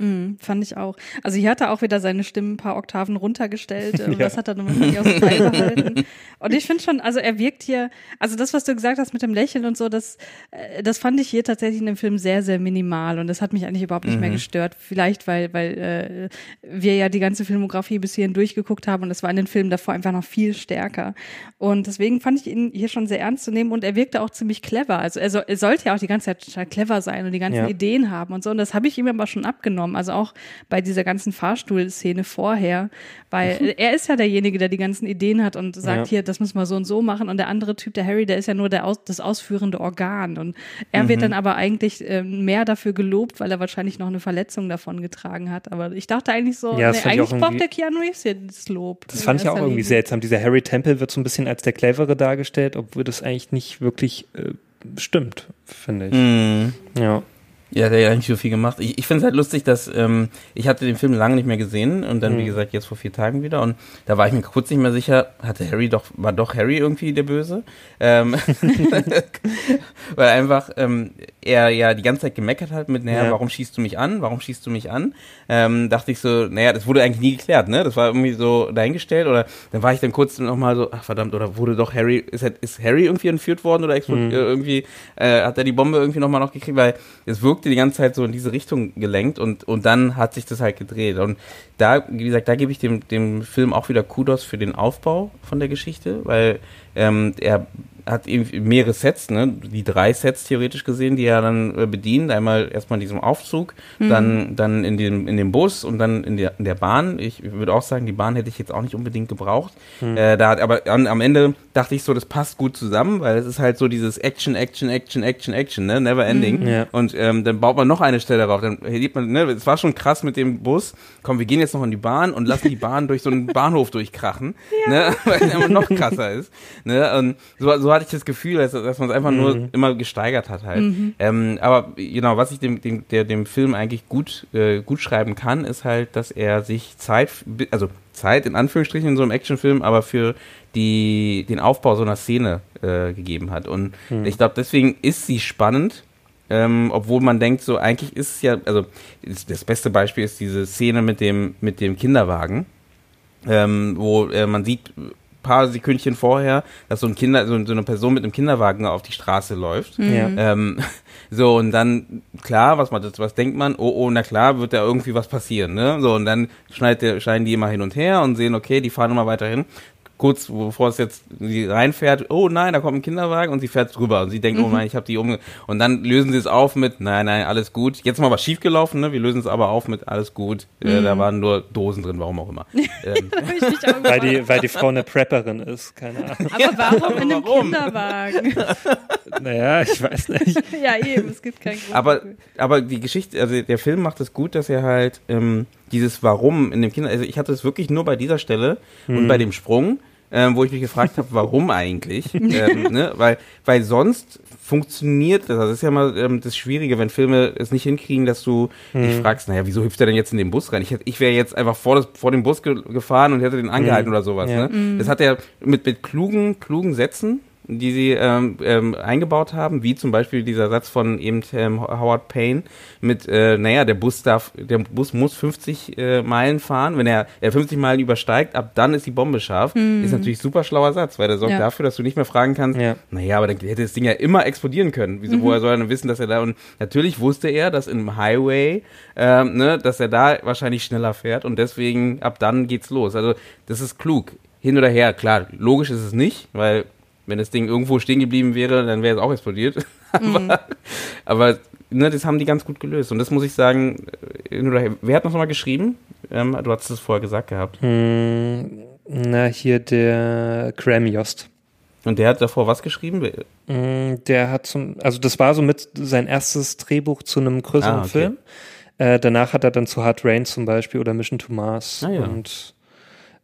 Mhm, fand ich auch. Also hier hat er auch wieder seine Stimme ein paar Oktaven runtergestellt. äh, Das hat er dann wahrscheinlich aus dem Teil behalten. Und ich finde schon, also er wirkt hier, also das, was du gesagt hast mit dem Lächeln und so, das, äh, das fand ich hier tatsächlich in dem Film sehr, sehr minimal. Und das hat mich eigentlich überhaupt nicht mehr gestört. Vielleicht, weil, weil äh, wir ja die ganze Filmografie bis hierhin durchgeguckt haben und das war in den Filmen davor einfach noch viel stärker. Und deswegen fand ich ihn hier schon sehr ernst zu nehmen und er wirkte auch ziemlich clever. Also er, so, er sollte ja auch die ganze Zeit clever sein und die ganzen Ja. Ideen haben und so. Und das habe ich ihm aber schon abgenommen. Also auch bei dieser ganzen Fahrstuhlszene vorher, weil er ist ja derjenige, der die ganzen Ideen hat und sagt Ja. hier, das müssen wir so und so machen. Und der andere Typ, der Harry, der ist ja nur der aus, das ausführende Organ. Und er wird dann aber eigentlich ähm, mehr dafür gelobt, weil er wahrscheinlich noch eine Verletzung davon getragen hat. Aber ich dachte eigentlich so, Ja, das nee, eigentlich braucht der Keanu Reeves hier das Lob. Das fand ich auch irgendwie Linie. seltsam. Dieser Harry Temple wird so ein bisschen als der Clevere dargestellt, obwohl das eigentlich nicht wirklich äh, stimmt, finde ich. Mhm. Ja. Ja, der hat ja nicht so viel gemacht. Ich, ich finde es halt lustig, dass ähm, ich hatte den Film lange nicht mehr gesehen und dann, wie gesagt, jetzt vor vier Tagen wieder. Und da war ich mir kurz nicht mehr sicher, hatte Harry doch, war doch Harry irgendwie der Böse? Ähm, weil einfach ähm, er ja die ganze Zeit gemeckert hat mit, naja, Ja. warum schießt du mich an? Warum schießt du mich an? Ähm, dachte ich so, naja, das wurde eigentlich nie geklärt, ne? Das war irgendwie so dahingestellt oder dann war ich dann kurz nochmal so, ach verdammt, oder wurde doch Harry, ist, ist Harry irgendwie entführt worden oder explodiert, äh, irgendwie, äh, hat er die Bombe irgendwie nochmal noch gekriegt, weil es wirkte die ganze Zeit so in diese Richtung gelenkt und, und dann hat sich das halt gedreht. Und da, wie gesagt, da gebe ich dem, dem Film auch wieder Kudos für den Aufbau von der Geschichte, weil ähm, er hat irgendwie mehrere Sets, ne? Die drei Sets theoretisch gesehen, die er dann äh, bedient. Einmal erstmal in diesem Aufzug, dann, dann in dem, in dem Bus und dann in der, in der Bahn. Ich würde auch sagen, die Bahn hätte ich jetzt auch nicht unbedingt gebraucht. Äh, da hat, aber an, am Ende dachte ich so, das passt gut zusammen, weil es ist halt so dieses Action, Action, Action, Action, Action, ne? Never ending. Ja. Und ähm, dann baut man noch eine Stelle drauf. Dann hebt man, ne, es war schon krass mit dem Bus. Komm, wir gehen jetzt noch in die Bahn und lassen die Bahn durch so einen Bahnhof durchkrachen, ne, weil es immer noch krasser ist. Ne? Und so, so hatte ich das Gefühl, dass, dass man es einfach nur immer gesteigert hat halt. Ähm, aber genau, was ich dem, dem, der, dem Film eigentlich gut, äh, gut schreiben kann, ist halt, dass er sich Zeit, also Zeit in Anführungsstrichen in so einem Actionfilm, aber für die, den Aufbau so einer Szene äh, gegeben hat. Und ich glaube, deswegen ist sie spannend, ähm, obwohl man denkt, so eigentlich ist es ja, also das beste Beispiel ist diese Szene mit dem, mit dem Kinderwagen, ähm, wo äh, man sieht, paar Sekündchen vorher, dass so ein Kinder, so, so eine Person mit einem Kinderwagen auf die Straße läuft. Ja. Ähm, so, und dann, klar, was man, was denkt man? Oh, oh, na klar, wird da irgendwie was passieren, ne? So, und dann schneidet der, schneiden die immer hin und her und sehen, okay, die fahren immer weiter hin. Kurz bevor es jetzt sie reinfährt, oh nein, da kommt ein Kinderwagen und sie fährt drüber und sie denkt, oh nein, ich habe die umge... Und dann lösen sie es auf mit, nein, nein, alles gut. Jetzt mal was schiefgelaufen, ne? Wir lösen es aber auf mit, alles gut. Äh, da waren nur Dosen drin, warum auch immer. ähm, Weil die, weil die Frau eine Prepperin ist, keine Ahnung. aber warum in einem warum? Kinderwagen? Naja, ich weiß nicht. ja, eben, es gibt keinen Grund. aber, aber die Geschichte, also der Film macht es gut, dass er halt ähm, dieses Warum in dem Kinder, also ich hatte es wirklich nur bei dieser Stelle und bei dem Sprung, ähm, wo ich mich gefragt habe, warum eigentlich, ähm, ne? weil, weil sonst funktioniert das, das ist ja mal ähm, das Schwierige, wenn Filme es nicht hinkriegen, dass du dich fragst, naja, wieso hüpft er denn jetzt in den Bus rein? Ich, hätte- ich wäre jetzt einfach vor, das, vor dem Bus ge gefahren und hätte den angehalten oder sowas. Ja. Ne? Das hat er mit, mit klugen, klugen Sätzen die sie ähm, ähm, eingebaut haben, wie zum Beispiel dieser Satz von eben ähm, Howard Payne mit, äh, naja, der Bus darf, der Bus muss 50 äh, Meilen fahren, wenn er, er 50 Meilen übersteigt, ab dann ist die Bombe scharf. Ist natürlich super schlauer Satz, weil der sorgt Ja. dafür, dass du nicht mehr fragen kannst, Ja. naja, aber dann hätte das Ding ja immer explodieren können. Wieso, woher soll er denn wissen, dass er da, und natürlich wusste er, dass im Highway, ähm, ne, dass er da wahrscheinlich schneller fährt und deswegen ab dann geht's los. Also, das ist klug. Hin oder her, klar, logisch ist es nicht, weil wenn das Ding irgendwo stehen geblieben wäre, dann wäre es auch explodiert. aber, aber ne, das haben die ganz gut gelöst. Und das muss ich sagen, äh. Wer hat noch mal geschrieben? Ähm, du hattest es vorher gesagt gehabt. Hm, na, hier der Graham Yost. Und der hat davor was geschrieben? Mm, Der hat zum, also das war so mit sein erstes Drehbuch zu einem größeren Ah, okay. Film. Äh, danach hat er dann zu Hard Rain zum Beispiel oder Mission to Mars Ah, ja. und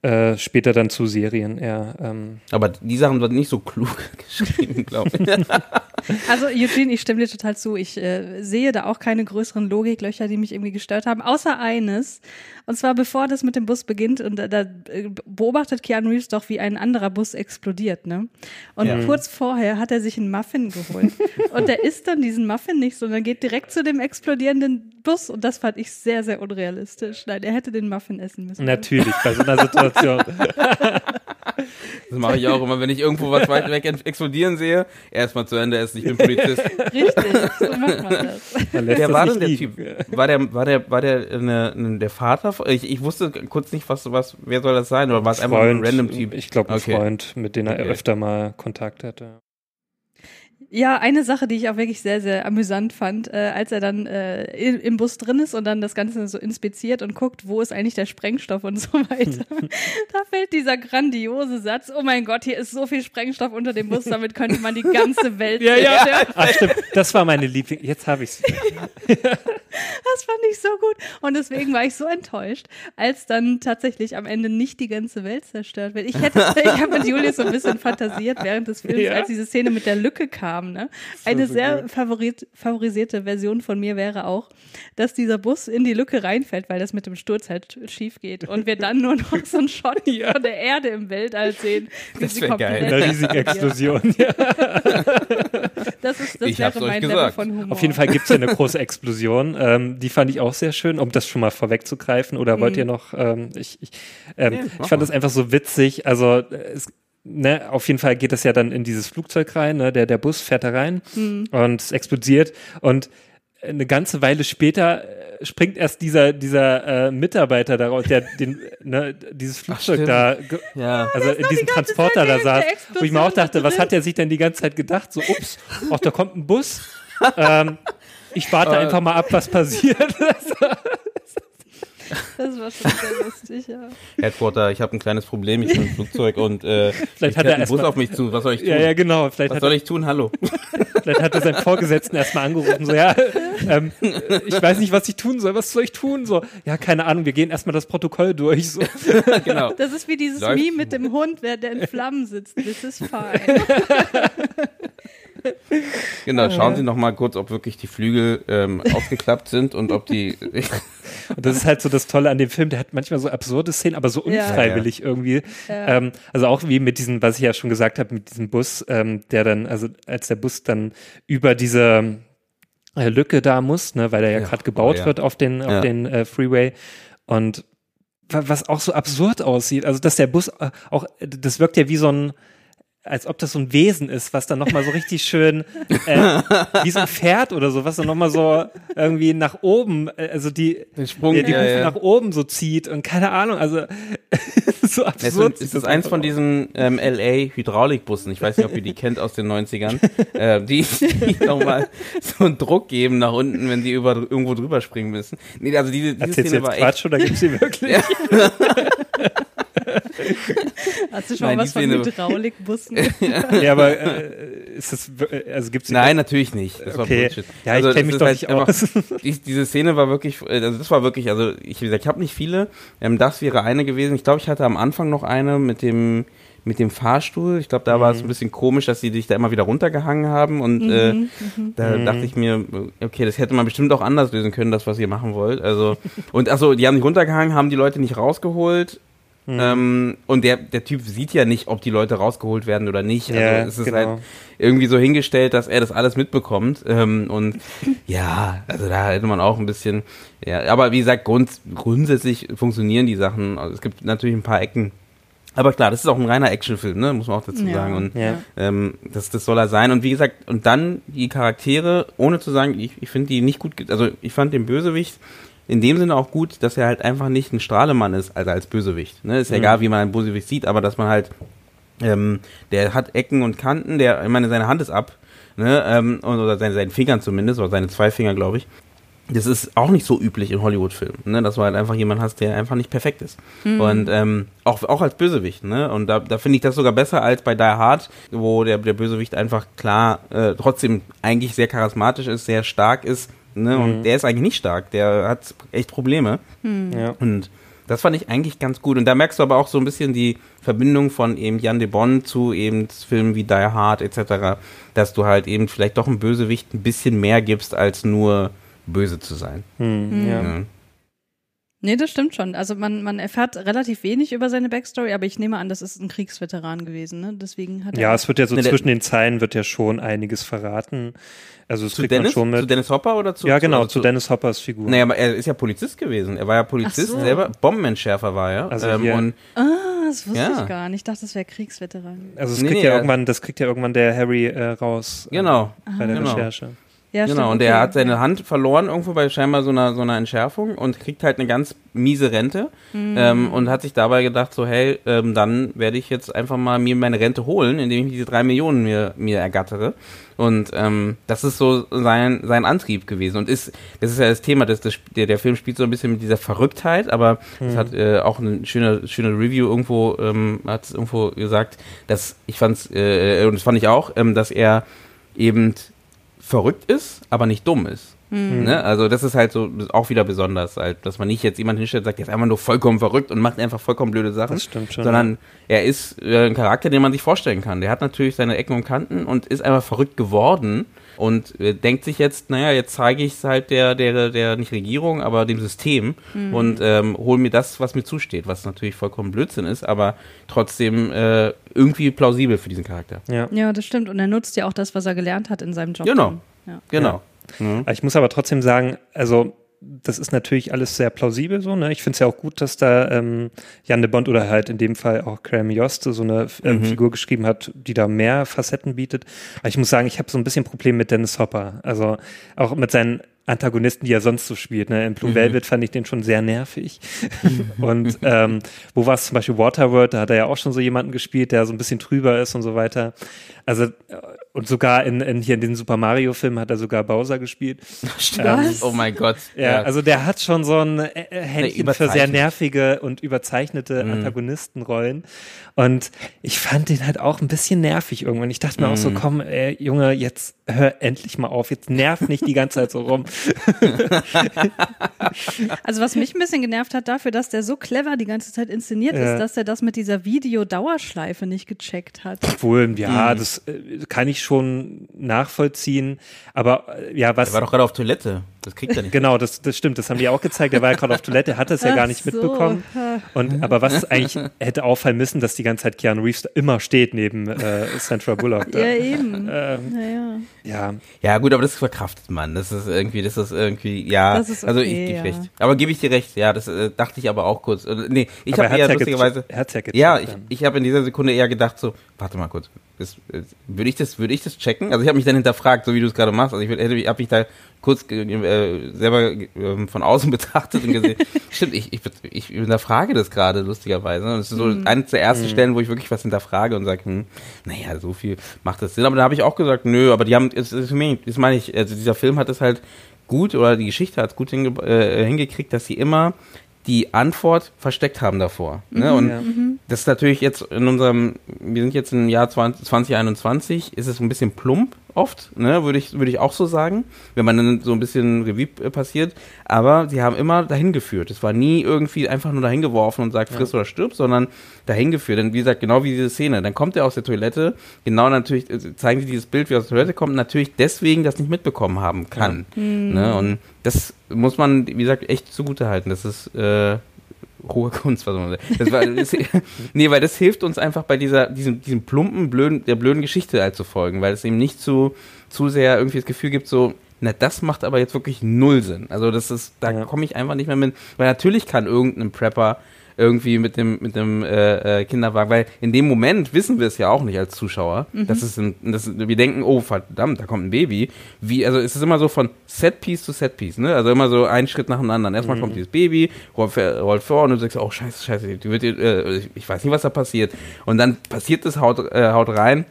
äh, später dann zu Serien eher. Ähm, Aber die Sachen waren nicht so klug geschrieben, glaube ich. Also Eugene, ich stimme dir total zu. Ich äh, sehe da auch keine größeren Logiklöcher, die mich irgendwie gestört haben, außer eines. Und zwar bevor das mit dem Bus beginnt und da, da äh, beobachtet Keanu Reeves doch, wie ein anderer Bus explodiert, ne? Und Ja. kurz vorher hat er sich einen Muffin geholt. und er isst dann diesen Muffin nicht, sondern geht direkt zu dem explodierenden Bus. Und das fand ich sehr, sehr unrealistisch. Nein, er hätte den Muffin essen müssen. natürlich, bei so einer Situation. Das mache ich auch immer, wenn ich irgendwo was weit weg explodieren sehe. Erstmal zu Ende essen, ich bin Polizist. Richtig, so macht man das. Wer war denn der liegen. Typ? War der, war der, war der eine, eine, der Vater? Ich, ich wusste kurz nicht, was, was, wer soll das sein? Oder war es einfach ein random Typ? Ich glaube, ein Okay. Freund, mit dem er Okay. öfter mal Kontakt hatte. Ja, eine Sache, die ich auch wirklich sehr, sehr amüsant fand, äh, als er dann äh, im, im Bus drin ist und dann das Ganze so inspiziert und guckt, wo ist eigentlich der Sprengstoff und so weiter. da fällt dieser grandiose Satz, oh mein Gott, hier ist so viel Sprengstoff unter dem Bus, damit könnte man die ganze Welt zerstören. Ach stimmt, das war meine Liebling. Jetzt habe ich's. Das fand ich so gut. Und deswegen war ich so enttäuscht, als dann tatsächlich am Ende nicht die ganze Welt zerstört wird. Ich hätte, ich habe mit Julius so ein bisschen fantasiert während des Films, Ja. als diese Szene mit der Lücke kam. Ne? Eine so sehr favorit, favorisierte Version von mir wäre auch, dass dieser Bus in die Lücke reinfällt, weil das mit dem Sturz halt schief geht. Und wir dann nur noch so einen Shot von der Erde im Weltall sehen. Das sie wär geil. Eine riesige. Explosion. Ja. Das, ist, das Ich wäre mein Level gesagt. von Humor. Auf jeden Fall gibt's ja eine große Explosion. Ähm, die fand ich auch sehr schön, um das schon mal vorwegzugreifen. Oder wollt ihr noch, ähm, ich, ich, ähm, mach ich fand mal. das einfach so witzig. Also äh, es, ne, auf jeden Fall geht das ja dann in dieses Flugzeug rein, ne? der, der Bus fährt da rein und es explodiert und eine ganze Weile später äh, springt erst dieser dieser äh, Mitarbeiter daraus, der den ne, dieses Flugzeug stimmt. da Ja. also in diesem die Transporter da saß, wo ich mir auch dachte, was hat er sich denn die ganze Zeit gedacht? So, ups, ach, da kommt ein Bus. ähm, ich warte einfach mal ab, was passiert. Das war schon sehr lustig, ja. Headquarter, ich habe ein kleines Problem, ich bin im Flugzeug und äh, Vielleicht ich hat er ein erst Bus auf mich zu. Was soll ich tun? ja, ja, genau. Vielleicht Was hat, soll ich tun? Hallo. vielleicht hat er seinen Vorgesetzten erstmal angerufen, so, ja, ähm, ich weiß nicht, was ich tun soll, was soll ich tun? So, ja, keine Ahnung, wir gehen erstmal das Protokoll durch. So. genau. Das ist wie dieses Läuft. Meme mit dem Hund, der, der in Flammen sitzt. This is fine. Genau, schauen Sie noch mal kurz, ob wirklich die Flügel ähm, aufgeklappt sind und ob die. Und das ist halt so das Tolle an dem Film, der hat manchmal so absurde Szenen, aber so Ja. unfreiwillig irgendwie. Ähm, also auch wie mit diesem, was ich ja schon gesagt habe, mit diesem Bus, ähm, der dann, also als der Bus dann über diese äh, Lücke da muss, ne, weil er ja, Ja. gerade gebaut Oh, ja. wird auf den, auf Ja. den äh, Freeway und wa- was auch so absurd aussieht, also dass der Bus äh, auch, das wirkt ja wie so ein als ob das so ein Wesen ist, was dann nochmal so richtig schön, äh, wie so ein Pferd oder so, was dann nochmal so irgendwie nach oben, äh, also die, Den Sprung, die, die ja, ja. nach oben so zieht und keine Ahnung, also so Es absurd. ist, es ist eins einfach von aus. diesen ähm, LA Hydraulikbussen. Ich weiß nicht, ob ihr die kennt aus den 90ern. äh, die, die nochmal so einen Druck geben nach unten, wenn die über, irgendwo drüber springen müssen. Nee, also diese, diese Szene jetzt war echt. Quatsch oder gibt's die wirklich? Hast du schon Nein, was von Hydraulikbussen? ja, aber äh, ist das, wir- also gibt's Nein, natürlich nicht. Das war Okay. Bullshit. Ja, ich Also, kenn es mich doch halt nicht einfach- Die, diese Szene war wirklich, äh, also das war wirklich, also ich, wie gesagt, ich habe nicht viele. Ähm, das wäre eine gewesen. Ich glaube, ich hatte am Anfang noch eine mit dem mit dem Fahrstuhl. Ich glaube, da war es ein bisschen komisch, dass sie dich da immer wieder runtergehangen haben und äh, da dachte ich mir, okay, das hätte man bestimmt auch anders lösen können, das was ihr machen wollt. Also und achso, die haben nicht runtergehangen, haben die Leute nicht rausgeholt. Ähm, und der, der Typ sieht ja nicht, ob die Leute rausgeholt werden oder nicht. Also Ja, es ist genau. halt irgendwie so hingestellt, dass er das alles mitbekommt. Ähm, und ja, also da hätte man auch ein bisschen, ja, aber wie gesagt, grund, grundsätzlich funktionieren die Sachen. Also es gibt natürlich ein paar Ecken. Aber klar, das ist auch ein reiner Actionfilm, ne? muss man auch dazu Ja. sagen. Und Ja. ähm, das, das soll er sein. Und wie gesagt, und dann die Charaktere, ohne zu sagen, ich, ich finde die nicht gut, also ich fand den Bösewicht in dem Sinne auch gut, dass er halt einfach nicht ein Strahlemann ist, also als Bösewicht. Ne? Ist ja egal, wie man einen Bösewicht sieht, aber dass man halt, ähm, der hat Ecken und Kanten, der, ich meine, seine Hand ist ab, ne? ähm, oder seine, seinen Fingern zumindest, oder seine zwei Finger, glaube ich. Das ist auch nicht so üblich in Hollywood-Filmen, ne? dass du halt einfach jemanden hast, der einfach nicht perfekt ist. Und ähm, auch, auch als Bösewicht. Ne? Und da, da finde ich das sogar besser als bei Die Hard, wo der, der Bösewicht einfach klar äh, trotzdem eigentlich sehr charismatisch ist, sehr stark ist. Ne? Und der ist eigentlich nicht stark, der hat echt Probleme. Ja. Und das fand ich eigentlich ganz gut. Und da merkst du aber auch so ein bisschen die Verbindung von eben Jan de Bon zu eben Filmen wie Die Hard etc., dass du halt eben vielleicht doch einem Bösewicht ein bisschen mehr gibst, als nur böse zu sein. Hm, ja. Ja. Nee, das stimmt schon. Also man, man erfährt relativ wenig über seine Backstory, aber ich nehme an, das ist ein Kriegsveteran gewesen, ne? Deswegen hat er. Ja, es wird ja so Nee, zwischen den Zeilen wird ja schon einiges verraten. Also Zu kriegt Dennis? man schon mit. Zu Dennis Hopper oder zu ja, genau, also zu Dennis Hoppers Figur. Naja, aber er ist ja Polizist gewesen. Er war ja Polizist so. selber, Bombenentschärfer war er. Also ähm, und ah, das wusste Ja. ich gar nicht. Ich dachte, das wäre Kriegsveteran. also es Nee, kriegt nee, ja irgendwann, das kriegt ja irgendwann der Harry äh, raus. äh, genau. Bei der Genau. Recherche. Ja, Genau, stimmt, und der okay. hat seine Hand verloren irgendwo bei scheinbar so einer, so einer Entschärfung und kriegt halt eine ganz miese Rente ähm, und hat sich dabei gedacht, so hey, ähm, dann werde ich jetzt einfach mal mir meine Rente holen, indem ich diese drei Millionen mir, mir ergattere. Und ähm, das ist so sein, sein Antrieb gewesen. Und ist, das ist ja das Thema, das, das, der, der Film spielt so ein bisschen mit dieser Verrücktheit, aber es hat äh, auch eine schöne, schöne Review irgendwo, ähm, hat es irgendwo gesagt, dass ich fand's, äh, und das fand ich auch, ähm, dass er eben verrückt ist, aber nicht dumm ist. Ne? Also das ist halt so auch wieder besonders, halt, dass man nicht jetzt jemanden hinstellt und sagt, der ist einfach nur vollkommen verrückt und macht einfach vollkommen blöde Sachen, Das stimmt schon, sondern er ist äh, ein Charakter, den man sich vorstellen kann. Der hat natürlich seine Ecken und Kanten und ist einfach verrückt geworden und äh, denkt sich jetzt, naja, jetzt zeige ich es halt der, der, der, nicht Regierung, aber dem System und ähm, hol mir das, was mir zusteht, was natürlich vollkommen Blödsinn ist, aber trotzdem äh, irgendwie plausibel für diesen Charakter. Ja. Ja, das stimmt. Und er nutzt ja auch das, was er gelernt hat in seinem Job. Genau. Ja. Genau. Ich muss aber trotzdem sagen, also das ist natürlich alles sehr plausibel so. Ne? Ich finde es ja auch gut, dass da ähm, Jan de Bond oder halt in dem Fall auch Graham Joste so eine ähm, Figur geschrieben hat, die da mehr Facetten bietet. Aber ich muss sagen, ich habe so ein bisschen Problem mit Dennis Hopper. Also auch mit seinen Antagonisten, die er sonst so spielt. Ne? In Blue Velvet fand ich den schon sehr nervig. und ähm, wo war es zum Beispiel Waterworld, da hat er ja auch schon so jemanden gespielt, der so ein bisschen trüber ist und so weiter. Also äh, und sogar in, in hier in den Super Mario Filmen hat er sogar Bowser gespielt. Was? Oh mein Gott. Ja, also der hat schon so ein äh, äh, Händchen für sehr nervige und überzeichnete Antagonistenrollen. Und ich fand den halt auch ein bisschen nervig irgendwann. Ich dachte mir auch so, komm, ey, Junge, jetzt hör endlich mal auf. Jetzt nerv nicht die ganze Zeit so rum. Also was mich ein bisschen genervt hat dafür, dass der so clever die ganze Zeit inszeniert Ja. ist, dass er das mit dieser Videodauerschleife nicht gecheckt hat. Obwohl, ja, das äh, kann ich schon nachvollziehen. Aber äh, ja, was. Er war doch gerade auf Toilette. Das kriegt er nicht. Genau, das, das stimmt, das haben die auch gezeigt. Er war ja gerade auf Toilette, hat das ja gar nicht so. mitbekommen. Und aber was eigentlich hätte auffallen müssen, dass die ganze Zeit Keanu Reeves da immer steht neben äh, Sandra Bullock. Da. Ja, eben. Ähm, Naja. ja, Ja, gut, aber das verkraftet man. Das ist irgendwie, das ist irgendwie, ja. Das ist also ich okay, gebe ja. recht. Aber gebe ich dir recht, ja, das äh, dachte ich aber auch kurz. Äh, nee, ich habe er eher ja lustigerweise. Er ja ich, ich habe in dieser Sekunde eher gedacht so, warte mal kurz. Das, würde ich das, würde ich das checken? Also ich habe mich dann hinterfragt, so wie du es gerade machst. Also ich hätte, habe mich da kurz äh, selber äh, von außen betrachtet und gesehen. Stimmt, ich, ich, ich hinterfrage das gerade lustigerweise. Und das ist so Mhm. eines der Mhm. ersten Stellen, wo ich wirklich was hinterfrage und sage, hm, naja, so viel macht das Sinn. Aber da habe ich auch gesagt, nö, aber die haben, es ist für mich, das meine ich, also dieser Film hat es halt gut oder die Geschichte hat es gut hinge äh, hingekriegt, dass sie immer die Antwort versteckt haben davor. Ne? Und Ja. das ist natürlich jetzt in unserem, wir sind jetzt im Jahr 20, 2021, ist es ein bisschen plump oft, ne, würde ich, würde ich auch so sagen, wenn man dann so ein bisschen Revue äh, passiert. Aber sie haben immer dahin geführt. Es war nie irgendwie einfach nur dahin geworfen und sagt, friss oder stirb, sondern dahin geführt. Denn wie gesagt, genau wie diese Szene. Dann kommt er aus der Toilette, genau natürlich, äh, zeigen sie dieses Bild, wie er aus der Toilette kommt, natürlich deswegen das nicht mitbekommen haben kann. Ne? Und das muss man, wie gesagt, echt zugute halten. Das ist äh, hohe Kunst, was man sagen. Das war, das, nee, weil das hilft uns einfach bei dieser, diesem, diesem plumpen, blöden, der blöden Geschichte halt zu folgen, weil es eben nicht zu, zu sehr irgendwie das Gefühl gibt, so, na, das macht aber jetzt wirklich null Sinn. Also das ist, da Ja. komme ich einfach nicht mehr mit, weil natürlich kann irgendein Prepper irgendwie mit dem mit dem äh, äh, Kinderwagen, weil in dem Moment wissen wir es ja auch nicht als Zuschauer. Das ist ein, das, wir denken, oh verdammt, da kommt ein Baby. Wie also es ist immer so von Setpiece zu Setpiece, ne? Also immer so ein Schritt nach dem anderen. Erstmal kommt dieses Baby, rollt, rollt vor und du sagst, oh scheiße, scheiße, die wird, äh, ich- ich weiß nicht, was da passiert. Und dann passiert es, haut, äh, haut rein.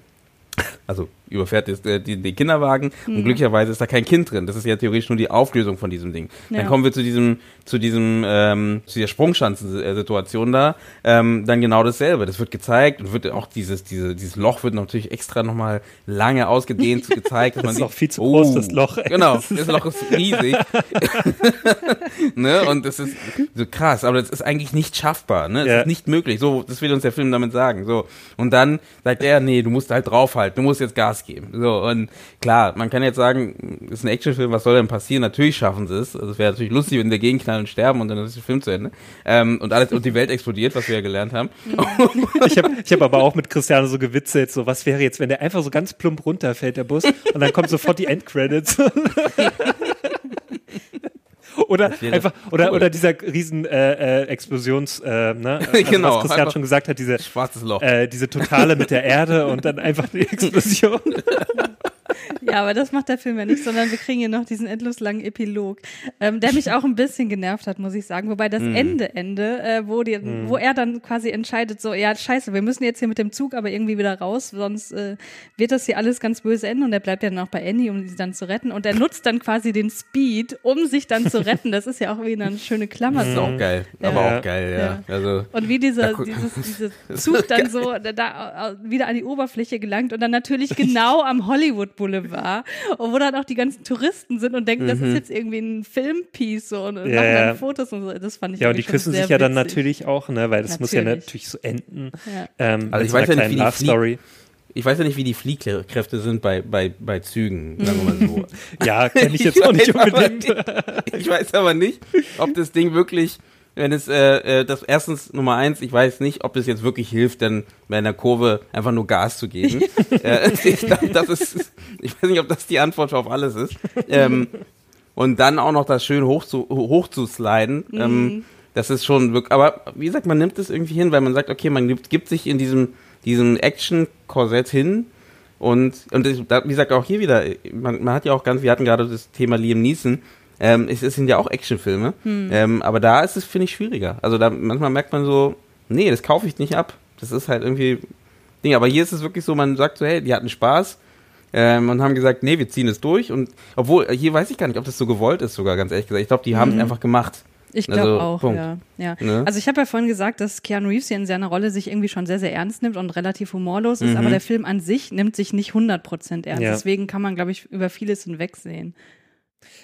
Also überfährt das, äh, die, den Kinderwagen und glücklicherweise ist da kein Kind drin. Das ist ja theoretisch nur die Auflösung von diesem Ding. Ja. Dann kommen wir zu diesem, zu diesem, ähm, zu der Sprungschanzen-Situation da, ähm, dann genau dasselbe. Das wird gezeigt und wird auch dieses, diese, dieses Loch wird natürlich extra nochmal lange ausgedehnt gezeigt. dass Das man ist sieht, auch viel zu groß, das Loch. Genau, das Loch ist riesig. ne? Und das ist so krass, aber das ist eigentlich nicht schaffbar, ne? Es Ja. ist nicht möglich. So, das will uns der Film damit sagen. So. Und dann sagt er, nee, du musst halt draufhalten, du musst jetzt Gas geben. So, und klar, man kann jetzt sagen, ist ein Actionfilm, was soll denn passieren? Natürlich schaffen sie es. Also es wäre natürlich lustig, wenn der gegenknallen und sterben und dann ist der Film zu Ende. Ähm, und alles, und die Welt explodiert, was wir ja gelernt haben. Ich habe ich hab aber auch mit Cristiano so gewitzelt, so was wäre jetzt, wenn der einfach so ganz plump runterfällt, der Bus, und dann kommt sofort die Endcredits. Oder einfach, oder, cool. oder dieser riesen äh, äh, Explosions, äh, ne? Also, Genau, was Christian schon gesagt hat, diese, Schwarzes Loch. äh, diese totale mit der Erde und dann einfach die Explosion. Ja, aber das macht der Film ja nicht, sondern wir kriegen hier noch diesen endlos langen Epilog, ähm, der mich auch ein bisschen genervt hat, muss ich sagen. Wobei das Mhm. Ende, Ende, äh, wo, die, wo er dann quasi entscheidet, so, ja, scheiße, wir müssen jetzt hier mit dem Zug aber irgendwie wieder raus, sonst äh, wird das hier alles ganz böse enden. Und er bleibt ja dann auch bei Annie, um sie dann zu retten. Und er nutzt dann quasi den Speed, um sich dann zu retten. Das ist ja auch wieder eine schöne Klammer. Das ist auch geil. Ja. Aber auch geil, ja. Ja. Also, Und wie dieser, dieses, dieses Zug dann so da, da äh, wieder an die Oberfläche gelangt und dann natürlich genau am Hollywood Boulevard, und wo dann auch die ganzen Touristen sind und denken, das ist jetzt irgendwie ein Filmpiece so und Ja, machen ja. dann Fotos und so. Das fand ich Ja, und die küssen sich ja dann natürlich auch, ne? Weil das muss ja Natürlich. natürlich so enden. Ja. Ähm, Also ich weiß ja nicht, wie die Love Story. ich weiß ja nicht, wie die Fliehkräfte sind bei, bei, bei Zügen, sagen wir mal so. Ja, kenne ich jetzt auch nicht aber unbedingt. nicht- Ich weiß aber nicht, ob das Ding wirklich, wenn es, äh, äh, das erstens Nummer eins, ich weiß nicht, ob es jetzt wirklich hilft, denn bei einer Kurve einfach nur Gas zu geben. äh, ich glaube, das ist, ich weiß nicht, ob das die Antwort auf alles ist. Ähm, und dann auch noch das schön hoch zu, hoch zu sliden. Ähm, das ist schon wirklich, aber wie gesagt, man nimmt es irgendwie hin, weil man sagt, okay, man gibt, gibt sich in diesem, diesem Action-Korsett hin und, und das, da- wie gesagt, auch hier wieder, man, man hat ja auch ganz, wir hatten gerade das Thema Liam Neeson, ähm, es, es sind ja auch Actionfilme, ähm, aber da ist es, finde ich, schwieriger. Also da manchmal merkt man so, nee, das kaufe ich nicht ab. Das ist halt irgendwie Ding. Aber hier ist es wirklich so, man sagt so, hey, die hatten Spaß ähm, und haben gesagt, nee, wir ziehen es durch. Und obwohl, hier weiß ich gar nicht, ob das so gewollt ist, sogar ganz ehrlich gesagt. Ich glaube, die haben es einfach gemacht. Ich glaube Also, auch, Punkt. ja. ja. Ne? Also ich habe ja vorhin gesagt, dass Keanu Reeves hier in seiner Rolle sich irgendwie schon sehr, sehr ernst nimmt und relativ humorlos ist, Mhm. aber der Film an sich nimmt sich nicht 100% ernst. Ja. Deswegen kann man, glaube ich, über vieles hinwegsehen.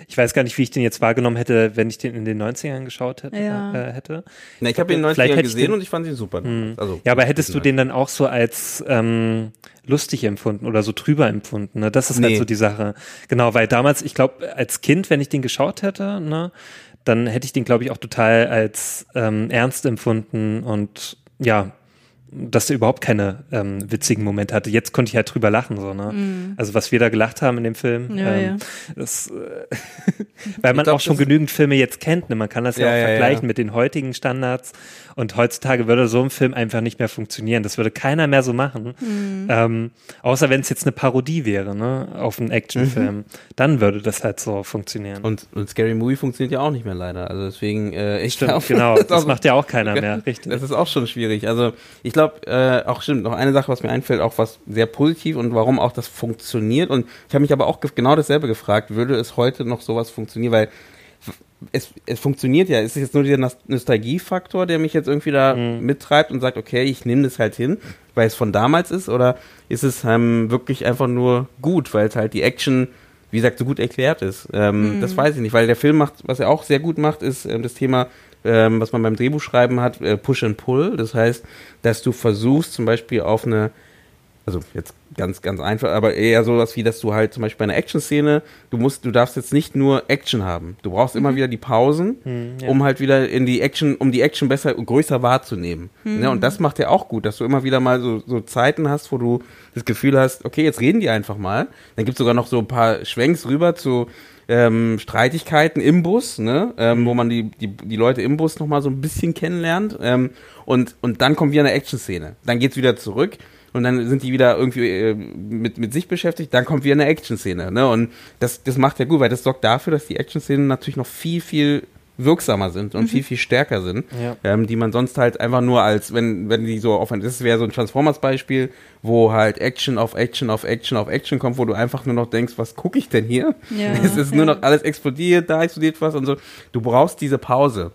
Ich weiß gar nicht, wie ich den jetzt wahrgenommen hätte, wenn ich den in den 90ern geschaut hätte. Ja. Äh, hätte. Na, ich habe ihn in den Vielleicht 90ern hätte ich gesehen den- und ich fand ihn super. Also, Ja, aber hättest du den dann auch so als ähm, lustig empfunden oder so trüber empfunden? Ne? Das ist Nee. halt so die Sache. Genau, weil damals, ich glaube, als Kind, wenn ich den geschaut hätte, ne, dann hätte ich den, glaube ich, auch total als ähm, ernst empfunden und ja, dass der überhaupt keine ähm, witzigen Momente hatte. Jetzt konnte ich halt drüber lachen, so, ne? Also was wir da gelacht haben in dem Film, Mhm. Ja, ähm, ja. das, äh, weil man glaub, auch schon das- genügend Filme jetzt kennt, ne? Man kann das ja, Ja, auch ja, vergleichen ja. mit den heutigen Standards. Und heutzutage würde so ein Film einfach nicht mehr funktionieren. Das würde keiner mehr so machen. Mhm. Ähm, außer wenn es jetzt eine Parodie wäre, ne? Auf einen Actionfilm. Dann würde das halt so funktionieren. Und, und Scary Movie funktioniert ja auch nicht mehr leider. Also deswegen, äh, ich Stimmt, glaub, genau. Das auch- macht ja auch keiner mehr, richtig. Das ist auch schon schwierig. Also ich glaube, äh, auch stimmt, noch eine Sache, was mir einfällt, auch was sehr positiv und warum auch das funktioniert. Und ich habe mich aber auch ge- genau dasselbe gefragt, würde es heute noch sowas funktionieren? Weil es, es funktioniert ja. Es ist jetzt nur der Nos- Nostalgiefaktor, der mich jetzt irgendwie da Mhm. mittreibt und sagt, okay, ich nehme das halt hin, weil es von damals ist, oder ist es ähm, wirklich einfach nur gut, weil es halt die Action, wie gesagt, so gut erklärt ist. Ähm, Mhm. Das weiß ich nicht, weil der Film macht, was er auch sehr gut macht, ist ähm, das Thema, ähm, was man beim Drehbuchschreiben hat, äh, Push and Pull. Das heißt, dass du versuchst, zum Beispiel auf eine also jetzt ganz, ganz einfach, aber eher sowas wie, dass du halt zum Beispiel bei einer Action-Szene, du musst, du darfst jetzt nicht nur Action haben. Du brauchst immer wieder die Pausen, Mhm, ja. um halt wieder in die Action, um die Action besser und größer wahrzunehmen. Ne? Und das macht ja auch gut, dass du immer wieder mal so, so Zeiten hast, wo du das Gefühl hast, okay, jetzt reden die einfach mal. Dann gibt's sogar noch so ein paar Schwenks rüber zu ähm, Streitigkeiten im Bus, ne? ähm, wo man die, die, die Leute im Bus nochmal so ein bisschen kennenlernt. Ähm, und, und dann kommt wieder eine Action-Szene. Dann geht's wieder zurück und dann sind die wieder irgendwie äh, mit, mit sich beschäftigt, dann kommt wieder eine Action-Szene. Ne? Und das, das macht ja gut, weil das sorgt dafür, dass die Action-Szenen natürlich noch viel, viel wirksamer sind und viel, viel stärker sind, Ja. ähm, die man sonst halt einfach nur als, wenn, wenn die so auf ein, das wäre so ein Transformers-Beispiel, wo halt Action auf Action auf Action auf Action kommt, wo du einfach nur noch denkst, was gucke ich denn hier? Ja, es ist nur noch alles explodiert, da explodiert was und so. Du brauchst diese Pause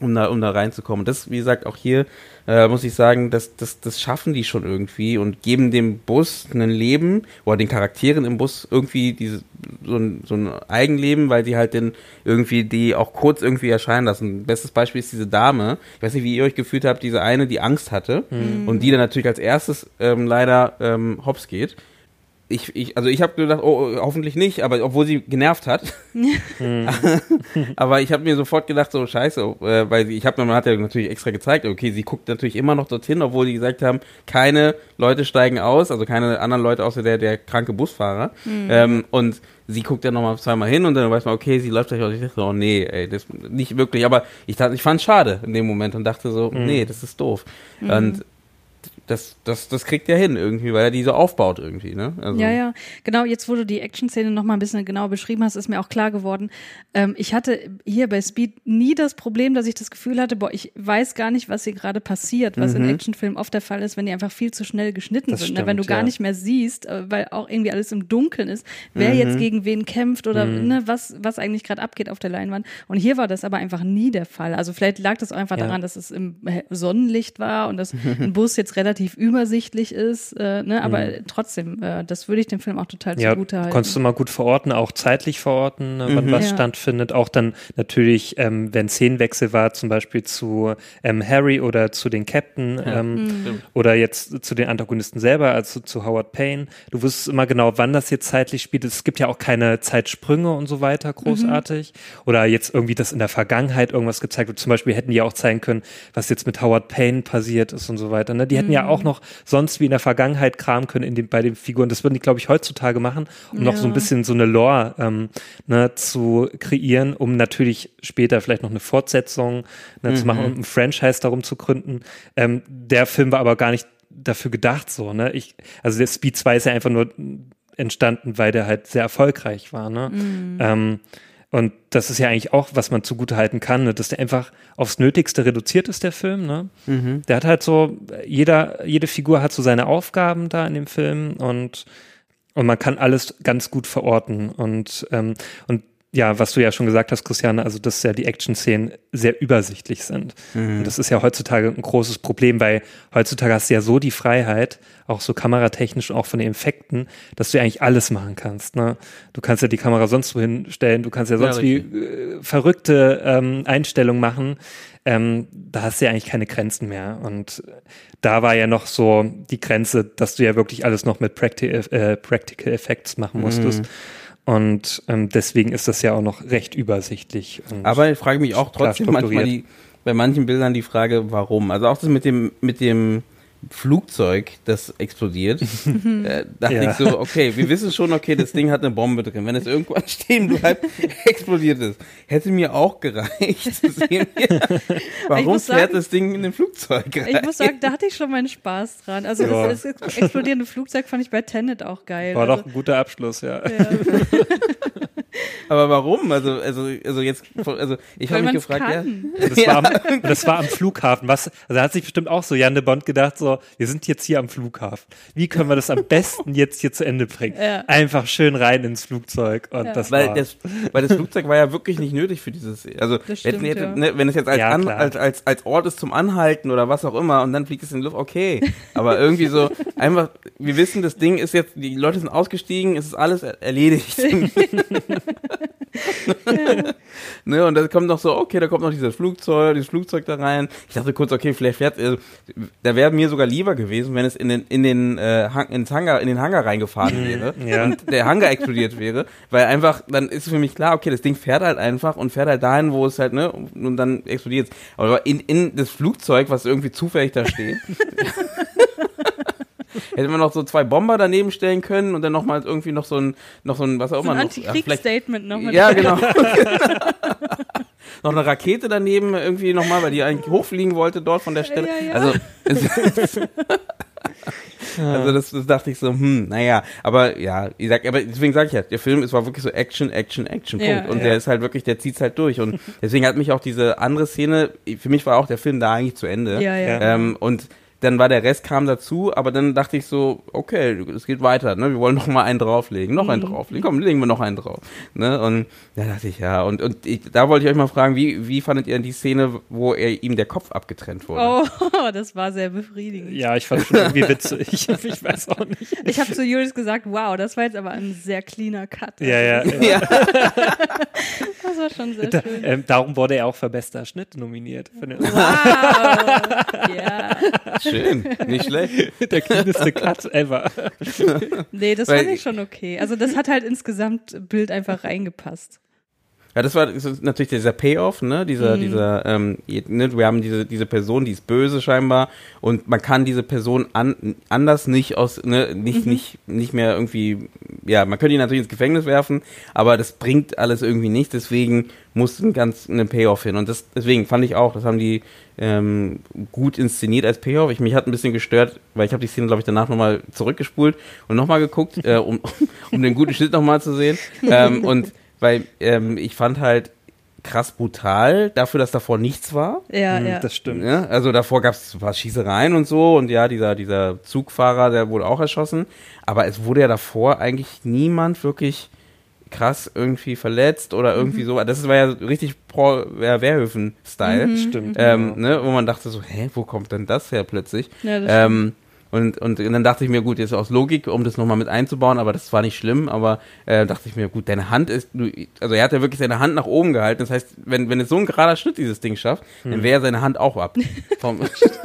um da, um da reinzukommen. Das, wie gesagt, auch hier äh, muss ich sagen, das, das, das schaffen die schon irgendwie und geben dem Bus ein Leben oder den Charakteren im Bus irgendwie diese, so, ein, so ein Eigenleben, weil die halt den irgendwie die auch kurz irgendwie erscheinen lassen. Bestes Beispiel ist diese Dame. Ich weiß nicht, wie ihr euch gefühlt habt, diese eine, die Angst hatte und die dann natürlich als erstes ähm, leider ähm, hops geht. Ich, ich, also ich habe gedacht, oh, hoffentlich nicht, aber obwohl sie genervt hat. aber ich habe mir sofort gedacht, so scheiße, äh, weil sie, ich habe man hat ja natürlich extra gezeigt, okay, sie guckt natürlich immer noch dorthin, obwohl die gesagt haben, keine Leute steigen aus, also keine anderen Leute außer der der kranke Busfahrer. Ähm, und sie guckt dann nochmal zweimal hin und dann weiß man, okay, sie läuft gleich aus. Ich dachte, oh nee, ey, das nicht wirklich. Aber ich dachte, ich fand es schade in dem Moment und dachte so, nee, das ist doof. Und das, das, das kriegt er hin irgendwie, weil er die so aufbaut irgendwie, ne? Also, Ja, ja, genau. Jetzt, wo du die Action-Szene noch mal ein bisschen genauer beschrieben hast, ist mir auch klar geworden. Ähm, ich hatte hier bei Speed nie das Problem, dass ich das Gefühl hatte, boah, ich weiß gar nicht, was hier gerade passiert, was in Actionfilmen oft der Fall ist, wenn die einfach viel zu schnell geschnitten Das sind. ne? stimmt, wenn du gar ja. nicht mehr siehst, äh, weil auch irgendwie alles im Dunkeln ist, wer jetzt gegen wen kämpft oder ne, was, was eigentlich gerade abgeht auf der Leinwand. Und hier war das aber einfach nie der Fall. Also vielleicht lag das auch einfach Ja. daran, dass es im Sonnenlicht war und dass ein Bus jetzt relativ übersichtlich ist, äh, ne? aber trotzdem, äh, das würde ich dem Film auch total Ja, zugute halten. konntest du mal gut verorten, auch zeitlich verorten, ne, wann was Ja. stattfindet. Auch dann natürlich, ähm, wenn Szenenwechsel war, zum Beispiel zu ähm, Harry oder zu den Captain ähm, oder jetzt zu den Antagonisten selber, also zu Howard Payne. Du wusstest immer genau, wann das jetzt zeitlich spielt. Es gibt ja auch keine Zeitsprünge und so weiter großartig. Oder jetzt irgendwie, dass in der Vergangenheit irgendwas gezeigt wird. Zum Beispiel hätten die ja auch zeigen können, was jetzt mit Howard Payne passiert ist und so weiter. Ne? Die hätten ja auch noch sonst wie in der Vergangenheit kramen können in den, bei den Figuren. Das würden die, glaube ich, heutzutage machen, um noch so ein Ja. bisschen so eine Lore ähm, ne, zu kreieren, um natürlich später vielleicht noch eine Fortsetzung ne, zu machen und ein Franchise darum zu gründen. Ähm, der Film war aber gar nicht dafür gedacht so. Ne? Ich, also der Speed 2 ist ja einfach nur entstanden, weil der halt sehr erfolgreich war. Ne? Ähm, und das ist ja eigentlich auch, was man zugute halten kann, ne? dass der einfach aufs Nötigste reduziert ist, der Film. Ne? Der hat halt so, jeder, jede Figur hat so seine Aufgaben da in dem Film und, und man kann alles ganz gut verorten. Und, ähm, und ja, was du ja schon gesagt hast, Christiane, also dass ja die Action-Szenen sehr übersichtlich sind. Und das ist ja heutzutage ein großes Problem, weil heutzutage hast du ja so die Freiheit, auch so kameratechnisch und auch von den Effekten, dass du ja eigentlich alles machen kannst. Ne? Du kannst ja die Kamera sonst wohin stellen, du kannst ja sonst wie äh, verrückte ähm, Einstellungen machen. Ähm, da hast du ja eigentlich keine Grenzen mehr. Und da war ja noch so die Grenze, dass du ja wirklich alles noch mit Practi äh, Practical Effects machen musstest. Und ähm, deswegen ist das ja auch noch recht übersichtlich. Aber ich frage mich auch trotzdem manchmal die, bei manchen Bildern die Frage, warum. Also auch das mit dem, mit dem Flugzeug, das explodiert. äh, dachte Ja. ich so, okay, wir wissen schon, okay, das Ding hat eine Bombe drin. Wenn es irgendwann stehen bleibt, explodiert es. Hätte mir auch gereicht zu sehen, warum fährt sagen- das Ding in ein Flugzeug rein? Ich muss sagen, da hatte ich schon meinen Spaß dran. Also Ja. das, das explodierende Flugzeug fand ich bei Tenet auch geil. war also, doch ein guter Abschluss, ja. Ja, Aber warum? Also, also, also jetzt, also ich habe mich gefragt, ja. kann. Und das, war am, das war am Flughafen. Was, also da hat sich bestimmt auch so Jan de Bond gedacht, so, wir sind jetzt hier am Flughafen. Wie können wir das am besten jetzt hier zu Ende bringen? Ja. Einfach schön rein ins Flugzeug. Und Ja. das Weil war, das, weil das Flugzeug war ja wirklich nicht nötig für dieses. Also Das stimmt, hätte, ja. ne, wenn es jetzt als, Ja, an, als, als, als Ort ist zum Anhalten oder was auch immer und dann fliegt es in die Luft, okay. Aber irgendwie so einfach, wir wissen, das Ding ist jetzt, die Leute sind ausgestiegen, es ist alles er- erledigt. ne, und dann kommt noch so, okay, da kommt noch dieses Flugzeug, dieses Flugzeug da rein. Ich dachte kurz, okay, vielleicht fährt, äh, da wäre mir sogar lieber gewesen, wenn es in den, in den, äh, Hang, ins Hangar, in den Hangar reingefahren wäre Ja. und der Hangar explodiert wäre, weil einfach, dann ist für mich klar, okay, das Ding fährt halt einfach und fährt halt dahin, wo es halt, ne, und dann explodiert es. Aber in, in das Flugzeug, was irgendwie zufällig da steht, Hätte man noch so zwei Bomber daneben stellen können und dann noch mal irgendwie noch so ein, noch so ein, was auch So ein immer noch. ja, vielleicht- Antikriegsstatement nochmal. ja, genau. noch eine Rakete daneben irgendwie nochmal, weil die eigentlich hochfliegen wollte dort von der Stelle. Ja, ja. Also, es, also das, das dachte ich so, hm, naja, aber ja, ich sag, aber deswegen sage ich ja, der Film, es war wirklich so Action, Action, Action, Punkt. Ja. und Ja. der ist halt wirklich, der zieht's halt durch. Und deswegen hat mich auch diese andere Szene, für mich war auch der Film da eigentlich zu Ende. Ja, ja. Ähm, und dann war der Rest kam dazu, aber dann dachte ich so, okay, es geht weiter, ne? Wir wollen noch mal einen drauflegen, noch einen drauflegen, komm, legen wir noch einen drauf, ne? Und da dachte ich ja, und und ich, da wollte ich euch mal fragen, wie wie fandet ihr die Szene, wo er ihm der Kopf abgetrennt wurde? Oh, das war sehr befriedigend. Ja, ich fand es schon irgendwie witzig. Ich weiß auch nicht. Ich habe zu Julius gesagt, wow, das war jetzt aber ein sehr cleaner Cut. Ja, ja. ja. Ja. Das war schon sehr Da, schön. ähm, darum wurde er auch für bester Schnitt nominiert. Wow. ja. Schön, nicht schlecht. der cleaneste Cut ever. Nee, das Weil- fand ich schon okay. Also das hat halt insgesamt Bild einfach reingepasst. Ja, das war das ist natürlich dieser Payoff, ne? Dieser, dieser, ähm, ne? wir haben diese, diese Person, die ist böse scheinbar und man kann diese Person an, anders nicht aus, ne, nicht, nicht, nicht mehr irgendwie, ja, man könnte ihn natürlich ins Gefängnis werfen, aber das bringt alles irgendwie nicht, deswegen muss ein ganz eine Payoff hin und das, deswegen fand ich auch, das haben die ähm, gut inszeniert als Payoff. Ich, mich hat ein bisschen gestört, weil ich habe die Szene, glaube ich, danach nochmal zurückgespult und nochmal geguckt, äh, um, um den guten Schnitt nochmal zu sehen ähm, und weil ähm, ich fand halt krass brutal dafür, dass davor nichts war. Ja, Hm, ja. Das stimmt. Ja, also davor gab es ein paar Schießereien und so und ja, dieser, dieser Zugfahrer, der wurde auch erschossen. Aber es wurde ja davor eigentlich niemand wirklich krass irgendwie verletzt oder irgendwie so. Das war ja richtig ja, Wehrhöfen-Style. Stimmt. Ähm, ne, wo man dachte so, hä, wo kommt denn das her plötzlich? Ja, das ähm, und, und dann dachte ich mir, gut, jetzt aus Logik, um das nochmal mit einzubauen, aber das war nicht schlimm, aber äh, dachte ich mir, gut, deine Hand ist, du, also er hat ja wirklich seine Hand nach oben gehalten, das heißt, wenn, wenn es so ein gerader Schnitt dieses Ding schafft, dann wäre seine Hand auch ab.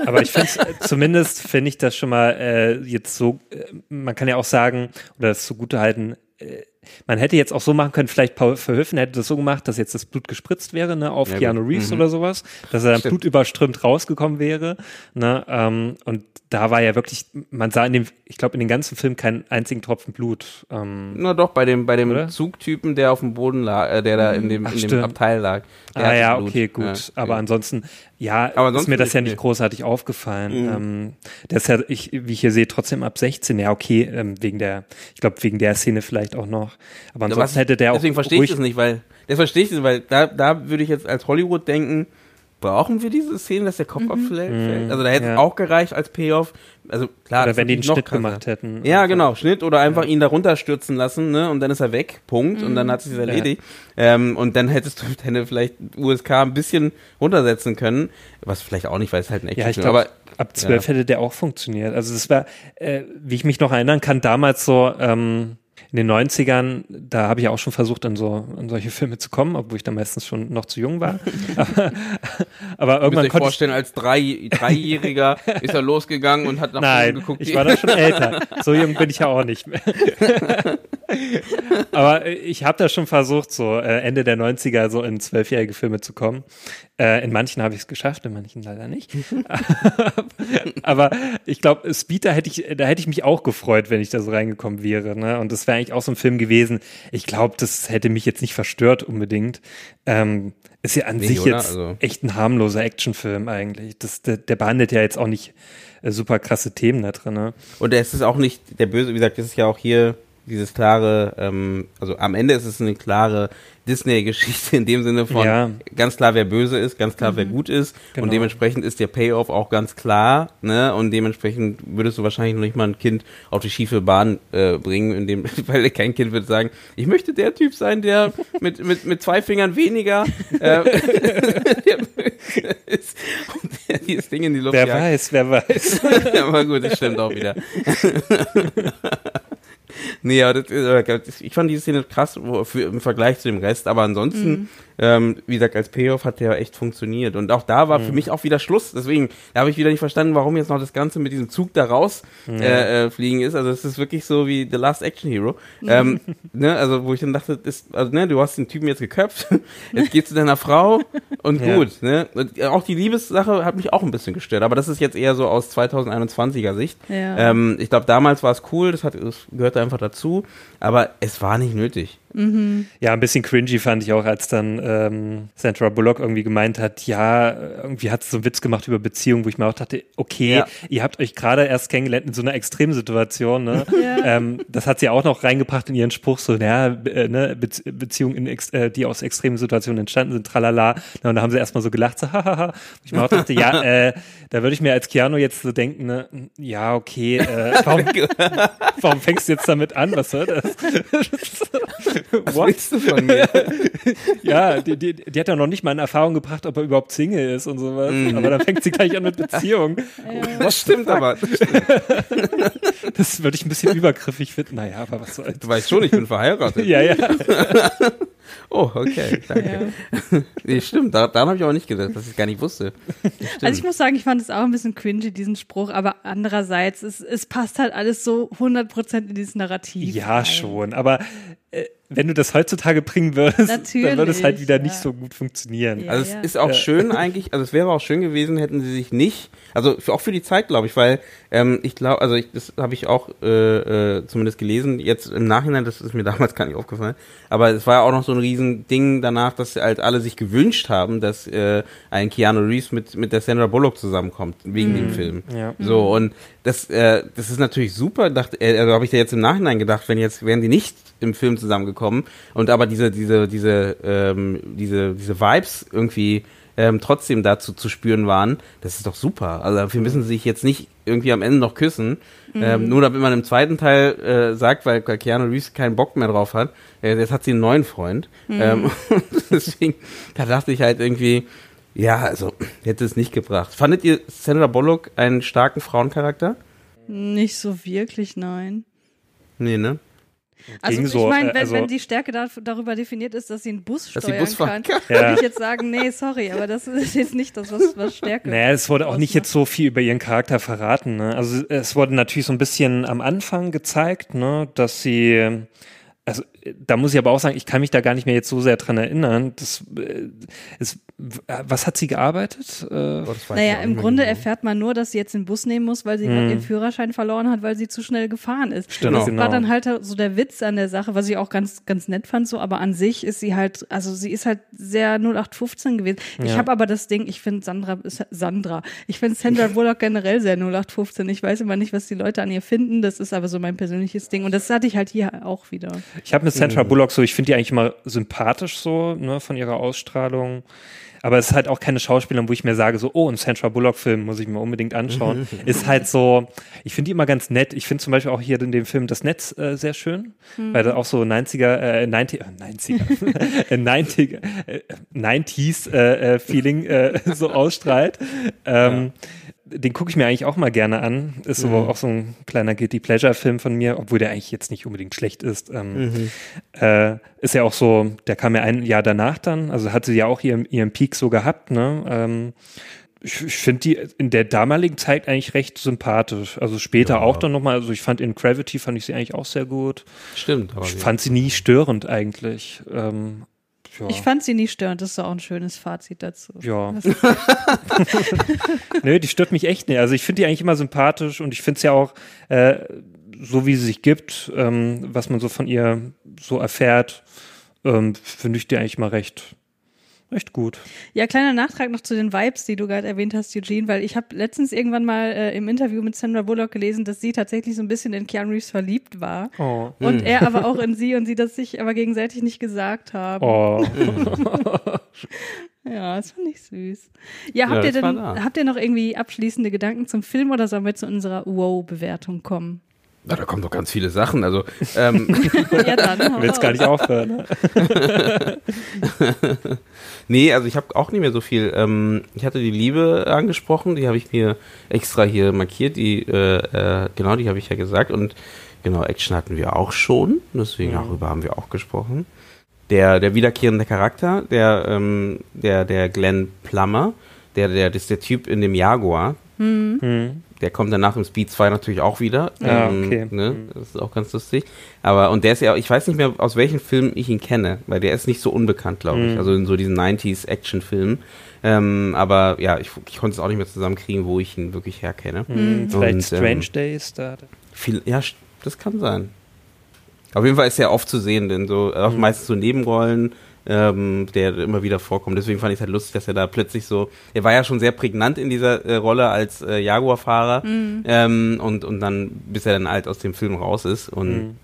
Aber ich finde zumindest finde ich das schon mal äh, jetzt so, äh, man kann ja auch sagen, oder das zugute halten, äh, man hätte jetzt auch so machen können, vielleicht Paul Verhoeven hätte das so gemacht, dass jetzt das Blut gespritzt wäre, ne, auf Ja, Keanu. Reeves Mhm. oder sowas, dass er dann Stimmt. blutüberströmt rausgekommen wäre, ne, ähm, und da war ja wirklich, man sah in dem, ich glaube in dem ganzen Film keinen einzigen Tropfen Blut, ähm, nur doch, bei dem, bei dem Oder? Zugtypen, der auf dem Boden lag, äh, der da in dem, Ach, in dem. Abteil lag. Ah ja, okay, gut. Ja, Aber ja. ansonsten, ja, Aber ist sonst mir das ja nicht, nicht nee. großartig aufgefallen. Mhm. Ähm, der ist ja, ich, wie ich hier sehe, trotzdem ab 16. Ja, okay, ähm, wegen der, ich glaube, wegen der Szene vielleicht auch noch. Aber ansonsten was- hätte der auch Deswegen verstehe ich das nicht, weil, das verstehe ich das, weil da, da würde ich jetzt als Hollywood denken, brauchen wir diese Szene, dass der Kopf abfällt? Also da hätte es Ja. auch gereicht als Payoff. Also klar, oder das wenn die ist einen noch Schnitt krasser. gemacht hätten. Ja, genau, Schnitt oder einfach ihn da runterstürzen lassen, ne? Und dann ist er weg, Punkt. Und dann hat sich erledigt. Ähm, und dann hättest du deine vielleicht USK ein bisschen runtersetzen können. Was vielleicht auch nicht, weil es halt ein Ja, ich Actionfilm glaube, aber ab 12 hätte der auch funktioniert. Also das war, äh, wie ich mich noch erinnern kann, damals so ähm, in den 90ern, da habe ich auch schon versucht, an so an solche Filme zu kommen, obwohl ich da meistens schon noch zu jung war. aber, aber irgendwann euch konnte ich vorstellen, als drei, Dreijähriger ist er losgegangen und hat nach Nein, geguckt. ich war da schon älter. So jung bin ich ja auch nicht mehr. Aber ich habe da schon versucht, so äh, Ende der 90er so in zwölfjährige Filme zu kommen. Äh, in manchen habe ich es geschafft, in manchen leider nicht. Aber ich glaube, Speeder hätte ich, da hätte ich mich auch gefreut, wenn ich da so reingekommen wäre. Ne? Und das wäre eigentlich auch so ein Film gewesen. Ich glaube, das hätte mich jetzt nicht verstört unbedingt. Ähm, ist ja an Nee, sich oder? jetzt Also- echt ein harmloser Actionfilm eigentlich. Das, der, der behandelt ja jetzt auch nicht äh, super krasse Themen da drin. Ne? Und es ist auch nicht der Böse, wie gesagt, das ist ja auch hier dieses klare, ähm, also am Ende ist es eine klare Disney-Geschichte in dem Sinne von Ja. ganz klar, wer böse ist, ganz klar, wer gut ist. Genau. Und dementsprechend ist der Payoff auch ganz klar, ne? Und dementsprechend würdest du wahrscheinlich noch nicht mal ein Kind auf die schiefe Bahn äh, bringen, in dem, weil kein Kind würde sagen, ich möchte der Typ sein, der mit, mit, mit zwei Fingern weniger äh, der böse ist und der dieses Ding in die Luft Wer jagt. weiß, wer weiß. Aber gut, das stimmt auch wieder. Nee, aber das, äh, ich fand diese Szene krass wo, für, im Vergleich zu dem Rest, aber ansonsten, Mhm. ähm, wie gesagt, als Payoff hat der echt funktioniert. Und auch da war für Mhm. mich auch wieder Schluss. Deswegen habe ich wieder nicht verstanden, warum jetzt noch das Ganze mit diesem Zug da raus äh, äh, fliegen ist. Also es ist wirklich so wie The Last Action Hero. Ähm, ne, also wo ich dann dachte, das, also, ne, du hast den Typen jetzt geköpft, jetzt gehst zu deiner Frau und Ja. gut. Ne? Und auch die Liebessache hat mich auch ein bisschen gestört, aber das ist jetzt eher so aus 2021er Sicht. Ja. Ähm, ich glaube, damals war es cool, das, hat, das gehörte einfach dazu, aber es war nicht nötig. Ja, ein bisschen cringy fand ich auch, als dann ähm, Sandra Bullock irgendwie gemeint hat, ja, irgendwie hat sie so einen Witz gemacht über Beziehungen, wo ich mir auch dachte, okay, Ja. ihr habt euch gerade erst kennengelernt in so einer Extremsituation, ne? ähm, das hat sie auch noch reingebracht in ihren Spruch, so, naja, Be äh, ne, Bezie Beziehungen, in ex äh, die aus extremen Situationen entstanden sind, tralala. Na, und da haben sie erstmal so gelacht, so, hahaha. Ich mir auch dachte, ja, äh, da würde ich mir als Keanu jetzt so denken, ne, ja, okay, äh, warum, warum fängst du jetzt damit an? Was soll das? Was willst du von mir? Ja, die, die, die hat ja noch nicht mal in Erfahrung gebracht, ob er überhaupt Single ist und sowas. Mhm. Aber dann fängt sie gleich an mit Beziehung. Das stimmt aber. Das würde ich ein bisschen übergriffig finden. Naja, aber was soll's. Du weißt schon, ich bin verheiratet. Ja, ja. Oh, okay, danke. Nee, stimmt, da, daran habe ich auch nicht gedacht, dass ich gar nicht wusste. Also ich muss sagen, ich fand es auch ein bisschen cringy, diesen Spruch, aber andererseits, es, es passt halt alles so 100% in dieses Narrativ. Ja, rein. schon. Aber wenn du das heutzutage bringen würdest, dann würde es halt Natürlich, wieder nicht ja. so gut funktionieren. Ja. Also es ist auch schön eigentlich, also es wäre auch schön gewesen, hätten sie sich nicht, also für, auch für die Zeit, glaube ich, weil ähm, ich glaube, also ich, das habe ich auch äh, äh, zumindest gelesen, jetzt im Nachhinein, das ist mir damals gar nicht aufgefallen, aber es war ja auch noch so ein riesen Ding danach, dass halt alle sich gewünscht haben, dass äh, ein Keanu Reeves mit, mit der Sandra Bullock zusammenkommt, wegen dem Film. Ja. So, und das, äh, das ist natürlich super, dachte, äh, also habe ich da jetzt im Nachhinein gedacht, wenn jetzt, wären die nicht im Film zusammengekommen und aber diese, diese, diese, ähm, diese, diese Vibes irgendwie ähm, trotzdem dazu zu spüren waren, das ist doch super. Also dafür müssen sie sich jetzt nicht irgendwie am Ende noch küssen, ähm, nur damit man im zweiten Teil äh, sagt, weil, Keanu Reeves keinen Bock mehr drauf hat, äh, jetzt hat sie einen neuen Freund. Ähm, deswegen, da dachte ich halt irgendwie, ja, also hätte es nicht gebracht. Fandet ihr Sandra Bullock einen starken Frauencharakter? Nicht so wirklich, nein. Nee, ne? Also Ging ich so, meine, äh, wenn, also- wenn die Stärke da, darüber definiert ist, dass sie einen Bus steuern Bus kann, kann. würde Ja. ich jetzt sagen, nee, sorry, aber das ist jetzt nicht das, was, was Stärke Naja, es wurde auch nicht jetzt so viel über ihren Charakter verraten. Ne? Also es wurde natürlich so ein bisschen am Anfang gezeigt, ne, dass sie, also äh, da muss ich aber auch sagen, ich kann mich da gar nicht mehr jetzt so sehr dran erinnern. Das, äh, es, äh, was hat sie gearbeitet? Äh, Oh, ich Naja, im Grunde genau. erfährt man nur, dass sie jetzt den Bus nehmen muss, weil sie gerade ihren Führerschein verloren hat, weil sie zu schnell gefahren ist. Stimmt, das genau. war dann halt so der Witz an der Sache, was ich auch ganz, ganz nett fand, so, aber an sich ist sie halt, also sie ist halt sehr 0815 gewesen. Ich Ja. habe aber das Ding, ich finde Sandra, Sandra, ich finde Sandra Bullock generell sehr 0815. Ich weiß immer nicht, was die Leute an ihr finden, das ist aber so mein persönliches Ding und das hatte ich halt hier auch wieder. Ich habe mit Sandra Bullock so, ich finde die eigentlich immer sympathisch so, ne, von ihrer Ausstrahlung. Aber es ist halt auch keine Schauspielerin, wo ich mir sage, so, oh, ein Sandra Bullock-Film muss ich mir unbedingt anschauen. ist halt so, ich finde die immer ganz nett. Ich finde zum Beispiel auch hier in dem Film Das Netz äh, sehr schön, weil da auch so 90er, äh, 90, äh, 90er, äh, 90er, äh, 90s äh, äh, Feeling äh, so ausstrahlt. Ähm, Den gucke ich mir eigentlich auch mal gerne an. Ist so auch so ein kleiner Guilty Pleasure-Film von mir, obwohl der eigentlich jetzt nicht unbedingt schlecht ist. Ähm, äh, ist ja auch so, der kam ja ein Jahr danach dann, also hatte sie ja auch ihren, ihren Peak so gehabt, ne? Ähm, ich ich finde die in der damaligen Zeit eigentlich recht sympathisch. Also später auch dann nochmal, also ich fand in Gravity fand ich sie eigentlich auch sehr gut. Stimmt, aber Ich fand sie nie störend eigentlich. Ähm, ja. Ich fand sie nie störend, das ist auch ein schönes Fazit dazu. Ja. Nö, die stört mich echt nicht. Also ich finde die eigentlich immer sympathisch und ich finde es ja auch, äh, so wie sie sich gibt, ähm, was man so von ihr so erfährt, ähm, finde ich die eigentlich mal recht, recht gut. Ja, kleiner Nachtrag noch zu den Vibes, die du gerade erwähnt hast, Eugene, weil ich habe letztens irgendwann mal äh, im Interview mit Sandra Bullock gelesen, dass sie tatsächlich so ein bisschen in Keanu Reeves verliebt war. Oh. Und er aber auch in sie und sie das sich aber gegenseitig nicht gesagt haben. Oh. Ja, das fand ich süß. Ja, Ja, habt ihr das war denn, habt ihr noch irgendwie abschließende Gedanken zum Film oder sollen wir zu unserer Wow-Bewertung kommen? Ja, da kommen doch ganz viele Sachen. Also, ähm, ja, dann. Willst gar nicht aufhören. Ne? nee, also ich habe auch nicht mehr so viel. Ähm, ich hatte die Liebe angesprochen, die habe ich mir extra hier markiert. Die, äh, äh, genau, die habe ich ja gesagt. Und genau, Action hatten wir auch schon. Deswegen darüber haben wir auch gesprochen. Der, der wiederkehrende Charakter, der, ähm, der, der Glenn Plummer, der, der, das ist der Typ in dem Jaguar. Hm. Der kommt danach im Speed 2 natürlich auch wieder. Ah, Ähm, okay. Ne? Das ist auch ganz lustig. Aber, und der ist ja, ich weiß nicht mehr, aus welchen Filmen ich ihn kenne, weil der ist nicht so unbekannt, glaube ich. Mhm. Also in so diesen 90s Action-Filmen. Ähm, aber ja, ich, ich konnte es auch nicht mehr zusammenkriegen, wo ich ihn wirklich herkenne. Hm, Vielleicht Und, Strange ähm, Days da. Viel, ja, das kann sein. Auf jeden Fall ist er oft zu sehen, denn so, Mhm. meistens so Nebenrollen, ähm, der immer wieder vorkommt. Deswegen fand ich es halt lustig, dass er da plötzlich so, er war ja schon sehr prägnant in dieser äh, Rolle als äh, Jaguar-Fahrer ähm, und, und dann, bis er dann halt aus dem Film raus ist und Mhm.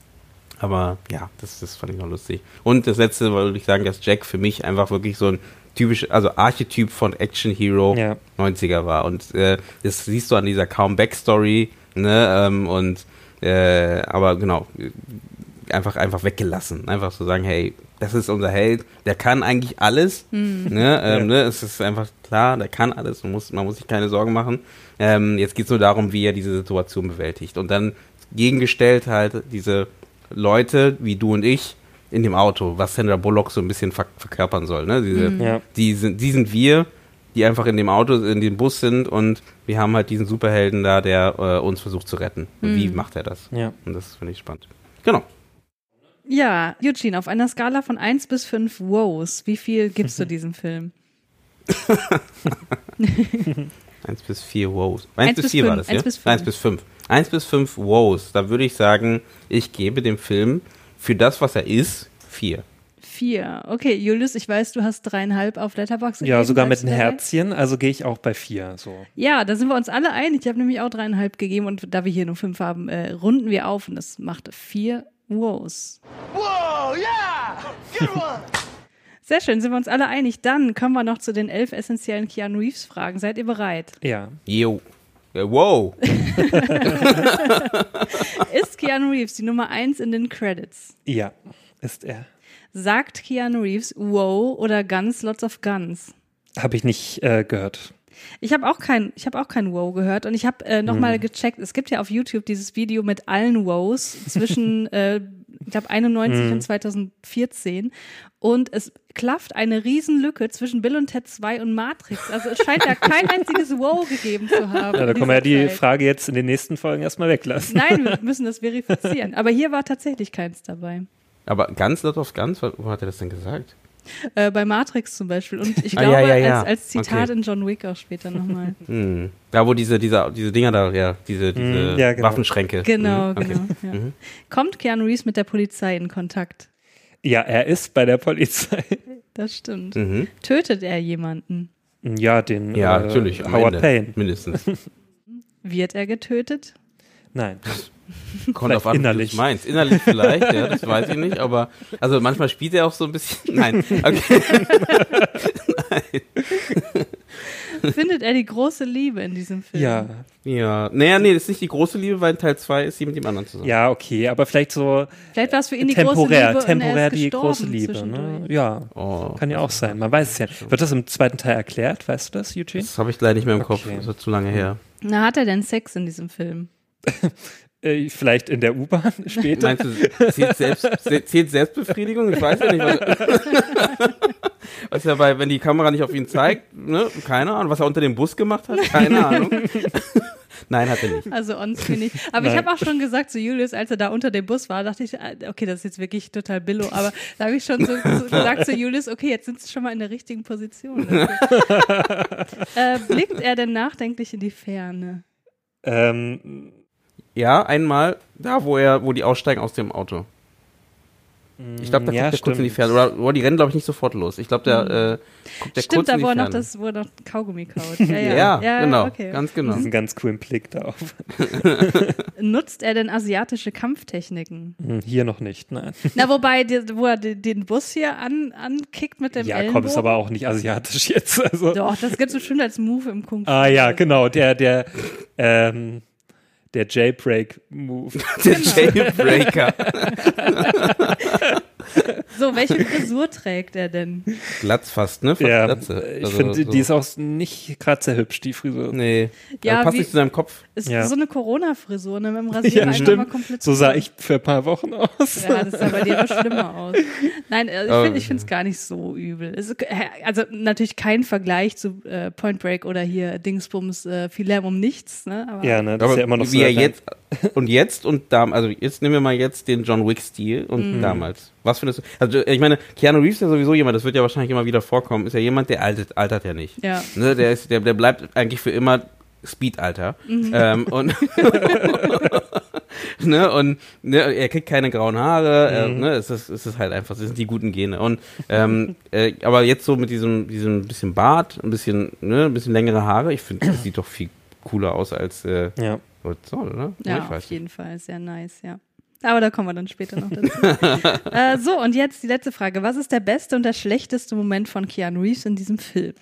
aber ja, das, das fand ich noch lustig. Und das letzte wollte ich sagen, dass Jack für mich einfach wirklich so ein typisch, also Archetyp von Action Hero Ja. 90er war. Und äh, das siehst du an dieser kaum Backstory, ne? Ähm, und äh, aber genau, einfach, einfach weggelassen. Einfach so sagen, hey, das ist unser Held, der kann eigentlich alles. Ne? Ähm, Ja. ne? Es ist einfach klar, der kann alles, man muss, man muss sich keine Sorgen machen. Ähm, jetzt geht es nur darum, wie er diese Situation bewältigt. Und dann gegengestellt halt diese Leute wie du und ich in dem Auto, was Sandra Bullock so ein bisschen ver verkörpern soll. Ne? Diese, Ja. die, sind, die sind wir, die einfach in dem Auto, in dem Bus sind und wir haben halt diesen Superhelden da, der äh, uns versucht zu retten. Und wie macht er das? Ja. Und das finde ich spannend. Genau. Ja, Eugene, auf einer Skala von 1 bis 5 Wows, wie viel gibst du diesem Film? Eins bis vier Wows. Eins, Eins bis bis vier war fünf, das, ja? eins bis fünf. Eins bis fünf. Eins bis fünf Wows. Da würde ich sagen, ich gebe dem Film für das, was er ist, vier. Vier. Okay, Julius, ich weiß, du hast dreieinhalb auf Letterboxd. Ja, gegeben. sogar mit einem? Herzchen, also gehe ich auch bei vier. So. Ja, da sind wir uns alle einig. Ich habe nämlich auch dreieinhalb gegeben und da wir hier nur fünf haben, äh, runden wir auf und das macht vier Wows. Whoa, yeah! Good one! Sehr schön, sind wir uns alle einig. Dann kommen wir noch zu den elf essentiellen Keanu Reeves Fragen. Seid ihr bereit? Ja. Jo. Ja, wow. Ist Keanu Reeves die Nummer eins in den Credits? Ja, ist er. Sagt Keanu Reeves Wow oder Guns, Lots of Guns? Habe ich nicht äh, gehört. Ich habe auch kein, ich habe auch kein Wow gehört und ich habe äh, noch mal gecheckt. Es gibt ja auf YouTube dieses Video mit allen Wows zwischen, äh, ich glaube 91 und 2014 und es klafft eine Riesenlücke zwischen Bill und Ted 2 und Matrix. Also es scheint da kein einziges Wow gegeben zu haben. Ja, da können wir ja die Zeit. Frage jetzt in den nächsten Folgen erstmal weglassen. Nein, wir müssen das verifizieren. Aber hier war tatsächlich keins dabei. Aber ganz Lot of Guns, wo hat er das denn gesagt? Äh, bei Matrix zum Beispiel. Und ich Ah, glaube, ja, ja, ja. Als, als Zitat Okay. in John Wick auch später nochmal. Hm. Da, wo diese, diese, diese Dinger da, ja, diese, diese Hm, ja, genau. Waffenschränke. Genau, Hm, okay. genau. Ja. Kommt Keanu Reeves mit der Polizei in Kontakt? Ja, er ist bei der Polizei. Das stimmt. Mhm. Tötet er jemanden? Ja, den Ja, äh, natürlich. Howard Ende, Payne. Mindestens. Wird er getötet? Nein. Kommt auf an, innerlich. du meinst. Innerlich vielleicht, ja, das weiß ich nicht, aber also manchmal spielt er auch so ein bisschen. Nein, okay. Findet er die große Liebe in diesem Film? Ja. Ja. Naja, nee, das ist nicht die große Liebe, weil in Teil 2 ist sie mit dem anderen zusammen. Ja, okay, aber vielleicht so Vielleicht war es für ihn die temporär, große Liebe temporär und er ist die gestorben große Liebe. Ne? Ja, Oh, kann ja auch sein. Man weiß es ja. Wird das im zweiten Teil erklärt? Weißt du das, Eugene? das habe ich leider nicht mehr im Kopf. Okay. Das war zu lange her. Na, hat er denn Sex in diesem Film? Äh, vielleicht in der U-Bahn später. Meinst du, zählt, selbst, zählt Selbstbefriedigung? Ich weiß ja nicht. Was, was ja bei, wenn die Kamera nicht auf ihn zeigt, ne? keine Ahnung. Was er unter dem Bus gemacht hat, keine Ahnung. Nein, hat er nicht. Also on-screen nicht. Aber ich Nein. habe auch schon gesagt zu Julius, als er da unter dem Bus war, dachte ich, ah, okay, das ist jetzt wirklich total billo. Aber da habe ich schon so, so gesagt zu Julius, okay, jetzt sind sie schon mal in der richtigen Position. äh, blickt er denn nachdenklich in die Ferne? Ähm, Ja, einmal da, wo er, wo die aussteigen aus dem Auto. Ich glaube, da Ja, kommt der kurz in die. Ferne. Oder, oder die rennen, glaube ich, nicht sofort los. Ich glaube, der äh, kommt der Stimmt, kurz da in die wo er Ferne. noch das, wo er noch Kaugummi kaut. Ja, ja, ja. genau, okay. ganz genau. diesen ganz coolen Blick darauf. Nutzt er denn asiatische Kampftechniken? Hm, Hier noch nicht, nein. Na, wobei, die, wo er den, Bus hier an, ankickt mit dem Ja, Ellenbogen. komm, ist aber auch nicht asiatisch jetzt. Also. Doch, das gibt's bestimmt als Move im Kung Fu. Ah ja, genau, der, der, ähm, der Jailbreak-Move. Der Jailbreaker. So, welche Frisur trägt er denn? Glatz fast, ne? Fast Ja, Glatze. ich Also finde, so. die ist auch nicht gerade sehr hübsch, die Frisur. Nee. Ja, passt nicht zu seinem Kopf. Ist Ja. so eine Corona-Frisur, ne? Mit dem Rasieren Ja, einfach mal stimmt. komplett So sah ich für ein paar Wochen aus. Ja, das sah bei dir aber schlimmer aus. Nein, äh, ich finde ich finde es gar nicht so übel. Es ist, äh, also natürlich kein Vergleich zu äh, Point Break oder hier Dingsbums äh, viel Lärm um nichts, ne? Aber Ja, ne, das ist ja immer noch wie so. er jetzt und jetzt und damals, also jetzt nehmen wir mal jetzt den John Wick Stil und Mhm. damals. Was findest du? Also ich meine, Keanu Reeves ist ja sowieso jemand, das wird ja wahrscheinlich immer wieder vorkommen, ist ja jemand, der altert, altert ja nicht. Ja. Ne, der ist, der, der bleibt eigentlich für immer Speed-Alter. Mhm. Ähm, und ne, und ne, er kriegt keine grauen Haare, äh, Mhm. ne, es ist, es ist halt einfach, das sind die guten Gene. Und ähm, äh, aber jetzt so mit diesem, diesem bisschen Bart, ein bisschen, ne, ein bisschen längere Haare, ich finde, das sieht doch viel cooler aus als äh, Ja. so, oder? Ja, auf jeden Fall, sehr nice, ja. Aber da kommen wir dann später noch dazu. äh, so, und jetzt die letzte Frage. Was ist der beste und der schlechteste Moment von Keanu Reeves in diesem Film?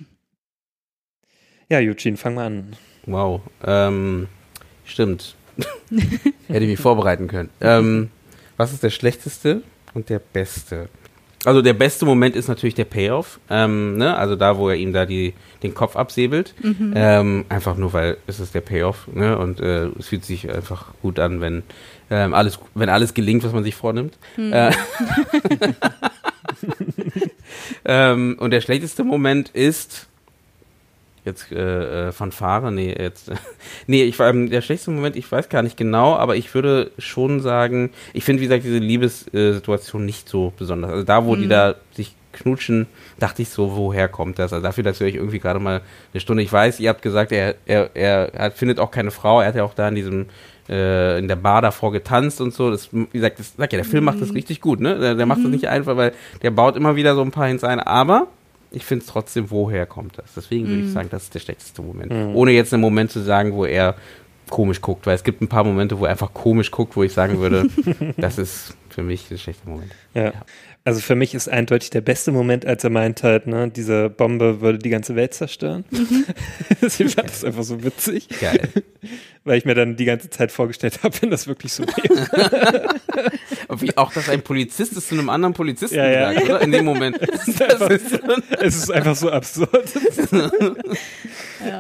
ja, Eugene, fang mal an. Wow. Ähm, stimmt. Hätte ich mich vorbereiten können. Ähm, was ist der schlechteste und der beste? Also der beste Moment ist natürlich der Payoff, ähm, ne? also da, wo er ihm da die, den Kopf absäbelt. Ähm, einfach nur, weil es ist der Payoff ne? und äh, es fühlt sich einfach gut an, wenn, ähm, alles, wenn alles gelingt, was man sich vornimmt. Äh, ähm, und der schlechteste Moment ist jetzt äh, äh, Fanfare, nee, jetzt nee, ich war ähm, der schlechteste Moment, ich weiß gar nicht genau, aber ich würde schon sagen, ich finde wie gesagt diese Liebessituation nicht so besonders. Also da, wo die da sich knutschen, dachte ich so, woher kommt das? Also dafür, dass ihr euch irgendwie gerade mal eine Stunde, ich weiß, ihr habt gesagt, er er er, er findet auch keine Frau, er hat ja auch da in diesem äh, in der Bar davor getanzt und so. Das, wie gesagt, das, sag ja, der Film macht das richtig gut, ne? Der, der macht das nicht einfach, weil der baut immer wieder so ein paar Hints ein, aber ich finde es trotzdem, woher kommt das? Deswegen würde ich sagen, das ist der schlechteste Moment. Ohne jetzt einen Moment zu sagen, wo er komisch guckt, weil es gibt ein paar Momente, wo er einfach komisch guckt, wo ich sagen würde, das ist für mich ein schlechter Moment. Ja. Also für mich ist eindeutig der beste Moment, als er meint halt, ne, diese Bombe würde die ganze Welt zerstören. ich fand das einfach so witzig, Geil. weil ich mir dann die ganze Zeit vorgestellt habe, wenn das wirklich so wäre. Wie auch, dass ein Polizist es zu einem anderen Polizisten Ja, ja. sagt, oder? In dem Moment. Das ist, es ist einfach so absurd.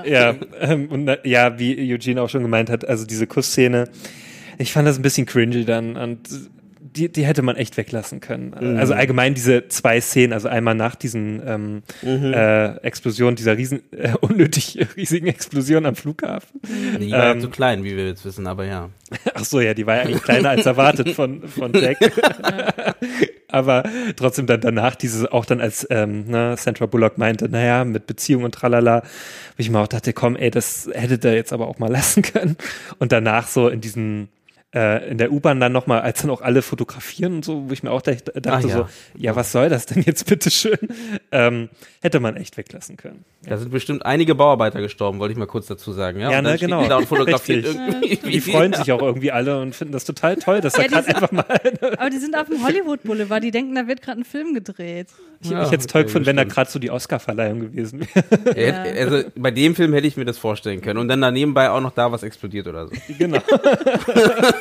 ja, ähm, und na, ja, wie Eugene auch schon gemeint hat, also diese Kussszene, ich fand das ein bisschen cringy dann und die, die hätte man echt weglassen können. Also allgemein diese zwei Szenen, also einmal nach diesen ähm, äh, Explosionen, dieser riesen, äh, unnötig riesigen Explosion am Flughafen. die war Ähm, ja zu klein, wie wir jetzt wissen, aber ja. Ach so, ja, die war ja eigentlich kleiner als erwartet von, von Jack. Aber trotzdem dann danach dieses, auch dann als ähm, ne, Sandra Bullock meinte, naja, mit Beziehung und tralala, wo ich mir auch dachte, komm, ey, das hättet ihr jetzt aber auch mal lassen können. Und danach so in diesen äh, in der U-Bahn dann nochmal, als dann auch alle fotografieren und so, wo ich mir auch dachte, dachte Ach ja. so, ja, was soll das denn jetzt bitteschön? Ähm, hätte man echt weglassen können. Da sind bestimmt einige Bauarbeiter gestorben, wollte ich mal kurz dazu sagen. Ja, Ja, und ne, genau. die Da und fotografiert Richtig. irgendwie. wie Die freuen sich auch irgendwie alle und finden das total toll, dass da gerade einfach mal Aber die sind auf dem Hollywood Boulevard, die denken, da wird gerade ein Film gedreht. Ich, hätte es toll okay, gefunden, wenn da gerade so die Oscar-Verleihung gewesen wäre. Also bei dem Film hätte ich mir das vorstellen können. Und dann da nebenbei auch noch da was explodiert oder so. genau.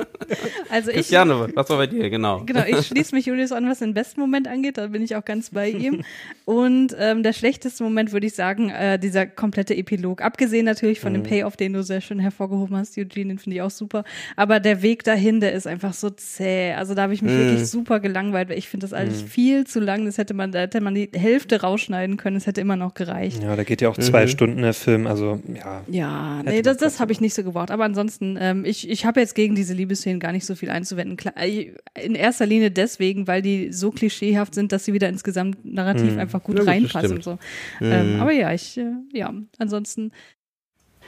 Also ich, Christiane, was war bei dir? Genau. Genau, ich schließe mich Julius an, was den besten Moment angeht, da bin ich auch ganz bei ihm. Und ähm, der schlechteste Moment würde ich sagen, äh, dieser komplette Epilog. Abgesehen natürlich von dem Payoff, den du sehr schön hervorgehoben hast, Eugene, den finde ich auch super. Aber der Weg dahin, der ist einfach so zäh. Also da habe ich mich wirklich super gelangweilt, weil ich finde das alles viel zu lang. Das hätte man, da hätte man die Hälfte rausschneiden können, es hätte immer noch gereicht. Ja, da geht ja auch zwei Stunden der Film, also ja. Ja, nee, das, das habe ich nicht so gebraucht. Aber ansonsten, ähm, ich, ich habe jetzt gegen diese Liebesszenen gar nicht so viel einzuwenden. Äh, in erster Linie deswegen, weil die so klischeehaft sind, dass sie wieder ins Gesamtnarrativ einfach gut Ja, reinpassen und so. Ähm, aber ja, ich, äh, ja, ansonsten,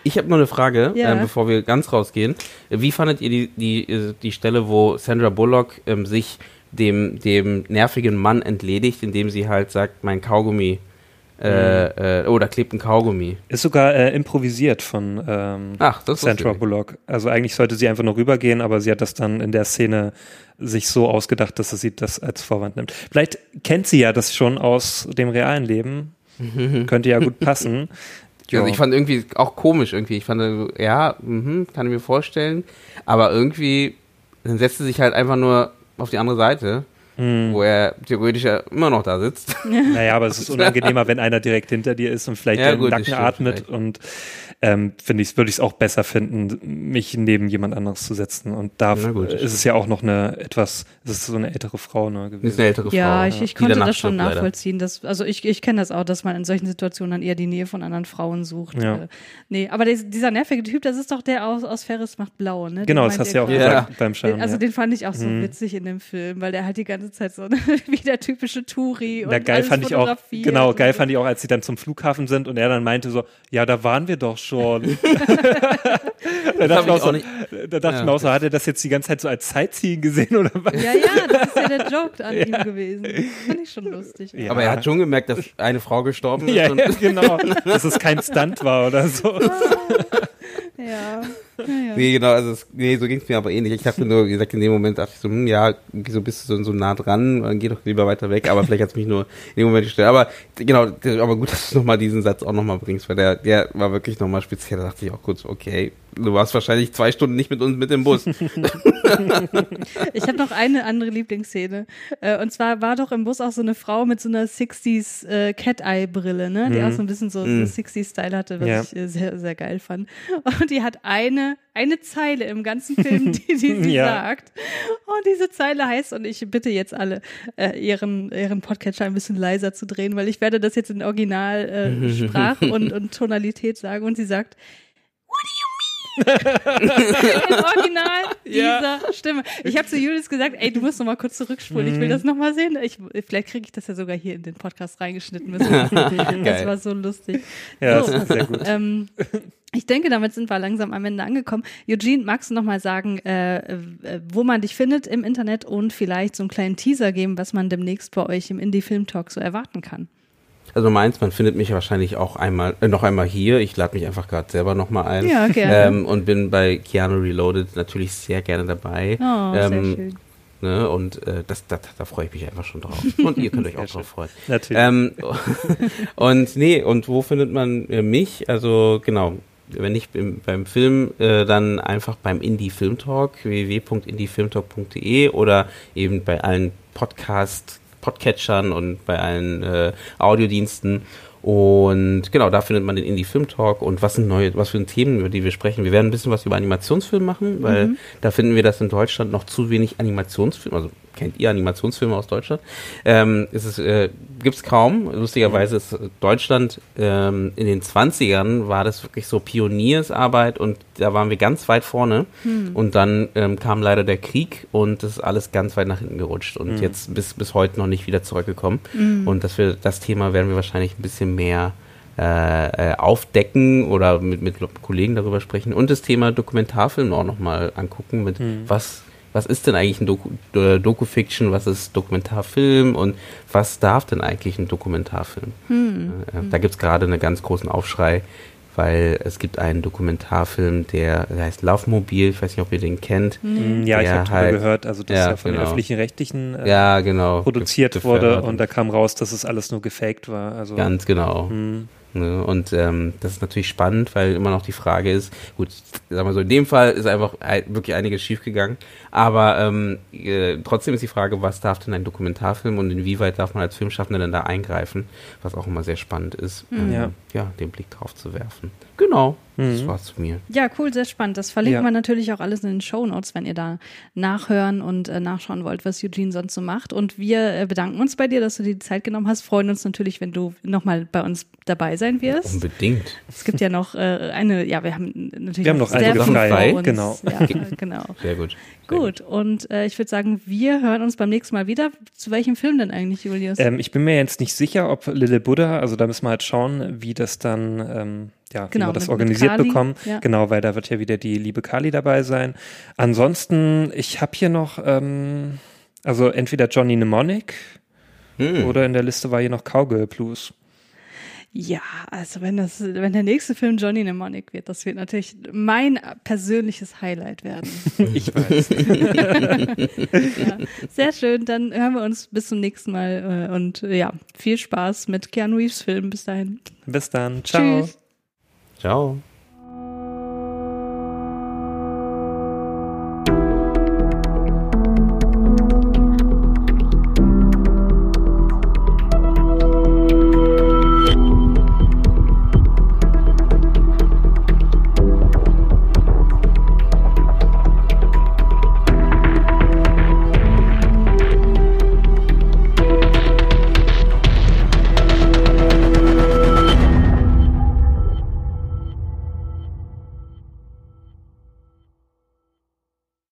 Ich habe noch eine Frage, Ja. äh, bevor wir ganz rausgehen. Wie fandet ihr die, die, äh, die Stelle, wo Sandra Bullock ähm, sich dem, dem nervigen Mann entledigt, indem sie halt sagt, mein Kaugummi, äh, äh, oh, da klebt ein Kaugummi. Ist sogar äh, improvisiert von ähm, Ach, Sandra. Bullock. Also eigentlich sollte sie einfach nur rübergehen, aber sie hat das dann in der Szene sich so ausgedacht, dass sie das als Vorwand nimmt. Vielleicht kennt sie ja das schon aus dem realen Leben. Könnte ja gut passen. Also ich fand irgendwie auch komisch irgendwie. Ich fand, ja, mhm, kann ich mir vorstellen. Aber irgendwie, dann setzt er sich halt einfach nur auf die andere Seite, Hm. wo er theoretisch ja immer noch da sitzt. Naja, aber es ist unangenehmer, wenn einer direkt hinter dir ist und vielleicht Ja, den gut, Nacken atmet vielleicht. und ähm, finde ich, würde ich es auch besser finden, mich neben jemand anderes zu setzen. Und da gut, ist es ja auch noch eine etwas, es ist so eine ältere Frau ne, Das ist gewesen. eine ältere Frau. Ja, ich, ich konnte das schon nachvollziehen. Dass, also ich, ich kenne das auch, dass man in solchen Situationen dann eher die Nähe von anderen Frauen sucht. Ja. Äh, nee, aber des, dieser nervige Typ, das ist doch der aus, aus Ferris macht blau, ne? Den Genau, das hast du ja auch ihr Ja. gesagt beim Schauen. Also ja. den fand ich auch so Mhm. witzig in dem Film, weil der halt die ganze Zeit so wie der typische Touri und Na, geil alles fand ich auch, genau, geil fand ich auch, als sie dann zum Flughafen sind und er dann meinte so, ja, da waren wir doch schon. da dachte ich auch ich so, nicht- da dachte ich Ja. mir auch so, hat er das jetzt die ganze Zeit so als Sightseeing gesehen oder was? Ja, ja, das ist ja der Joke an ihm gewesen. Fand ich schon lustig. Ja. Aber er hat schon gemerkt, dass eine Frau gestorben ist. Ja, und ja, genau. Dass es kein Stunt war oder so. Ja. Naja. Nee, genau, also es, nee, so ging es mir aber ähnlich. Ich dachte nur, wie gesagt, in dem Moment dachte ich so, hm, ja, so bist du so, so nah dran, dann geh doch lieber weiter weg, aber vielleicht hat es mich nur in dem Moment gestört. Aber genau, aber gut, dass du nochmal diesen Satz auch nochmal bringst, weil der, der war wirklich nochmal speziell. Da dachte ich auch kurz, okay, du warst wahrscheinlich zwei Stunden nicht mit uns mit dem Bus. Ich habe noch eine andere Lieblingsszene. Äh, und zwar war doch im Bus auch so eine Frau mit so einer 60s äh, Cat-Eye-Brille, ne? Die Mhm. auch so ein bisschen so, so Mhm. 60s-Style hatte, was Ja. ich äh, sehr, sehr geil fand. Und die hat eine, eine Zeile im ganzen Film, die, die sie Ja. sagt. Und diese Zeile heißt, und ich bitte jetzt alle, äh, ihren, ihren Podcatcher ein bisschen leiser zu drehen, weil ich werde das jetzt in Original äh, und, und Tonalität sagen. Und sie sagt, Im Original Ja. dieser Stimme. Ich habe zu Julius gesagt, ey, du musst noch mal kurz zurückspulen. Ich will das noch mal sehen. Ich, vielleicht kriege ich das ja sogar hier in den Podcast reingeschnitten. Das war so lustig. Ja, So. sehr gut. Ähm, ich denke, damit sind wir langsam am Ende angekommen. Eugene, magst du noch mal sagen, äh, äh, wo man dich findet im Internet und vielleicht so einen kleinen Teaser geben, was man demnächst bei euch im Indie Film Talk so erwarten kann? Also meins, man findet mich wahrscheinlich auch einmal, äh, noch einmal hier. Ich lade mich einfach gerade selber nochmal ein. Ja, gerne. Ähm, und bin bei Keanu Reloaded natürlich sehr gerne dabei. Oh, sehr ähm, schön. Ne, und äh, das, das, da freue ich mich einfach schon drauf. Und ihr könnt euch auch drauf freuen. Natürlich. Ähm, und nee, und wo findet man äh, mich? Also genau, wenn nicht im, beim Film, äh, dann einfach beim Indie Film Talk, www.indiefilmtalk.de oder eben bei allen Podcast, Podcatchern und bei allen äh, Audiodiensten. Und genau, da findet man den Indie Film Talk und was sind neue, was für Themen, über die wir sprechen. Wir werden ein bisschen was über Animationsfilme machen, weil da finden wir, dass in Deutschland noch zu wenig Animationsfilme, also kennt ihr Animationsfilme aus Deutschland? Ähm, ist es äh, gibt's kaum. Lustigerweise ist Deutschland ähm, in den 20ern war das wirklich so Pioniersarbeit und da waren wir ganz weit vorne. Und dann ähm, kam leider der Krieg und das ist alles ganz weit nach hinten gerutscht und jetzt bis, bis heute noch nicht wieder zurückgekommen. Und dass wir das Thema werden wir wahrscheinlich ein bisschen mehr äh, äh, aufdecken oder mit, mit Kollegen darüber sprechen und das Thema Dokumentarfilm auch nochmal angucken mit was was ist denn eigentlich ein Doku, äh, Doku-Fiction, was ist Dokumentarfilm und was darf denn eigentlich ein Dokumentarfilm? Äh, da gibt es gerade einen ganz großen Aufschrei, weil es gibt einen Dokumentarfilm, der, der heißt Laufmobil, ich weiß nicht, ob ihr den kennt. Mm, ja, ich der habe darüber halt- gehört, also dass ja, ja, von genau. den öffentlichen Rechtlichen äh, Ja, genau. produziert ge- wurde und da kam raus, dass es alles nur gefaked war. Also Ganz genau. hm, Ne? Und ähm, das ist natürlich spannend, weil immer noch die Frage ist, gut, sagen wir so, in dem Fall ist einfach ei- wirklich einiges schiefgegangen, aber ähm, äh, trotzdem ist die Frage, was darf denn ein Dokumentarfilm und inwieweit darf man als Filmschaffender denn da eingreifen, was auch immer sehr spannend ist, ähm, Ja. den Blick drauf zu werfen. Genau, das Mhm. war's zu mir. Ja, cool, sehr spannend. Das verlinken Ja. wir natürlich auch alles in den Show Notes, wenn ihr da nachhören und äh, nachschauen wollt, was Eugene sonst so macht. Und wir äh, bedanken uns bei dir, dass du dir die Zeit genommen hast. Freuen uns natürlich, wenn du nochmal bei uns dabei sein wirst. Unbedingt. Es gibt ja noch äh, eine, ja, wir haben natürlich Wir haben noch sehr einige viel frei, genau. Ja, genau. Sehr gut. Gut, und äh, ich würde sagen, wir hören uns beim nächsten Mal wieder. Zu welchem Film denn eigentlich, Julius? Ähm, ich bin mir jetzt nicht sicher, ob Little Buddha, also da müssen wir halt schauen, wie das dann, ähm, ja, Genau, wie wir das mit- mit organisiert Kali, bekommen. ja. Genau, weil da wird ja wieder die liebe Kali dabei sein. Ansonsten, ich habe hier noch, ähm, also entweder Johnny Mnemonic Hm. oder in der Liste war hier noch Cowgirl Blues. Ja, also wenn das, wenn der nächste Film Johnny Mnemonic wird, das wird natürlich mein persönliches Highlight werden. Ich weiß. ja, sehr schön, dann hören wir uns bis zum nächsten Mal äh, und äh, ja, viel Spaß mit Keanu Reeves Film. Bis dahin. Bis dann. Ciao. Tschüss. Ciao.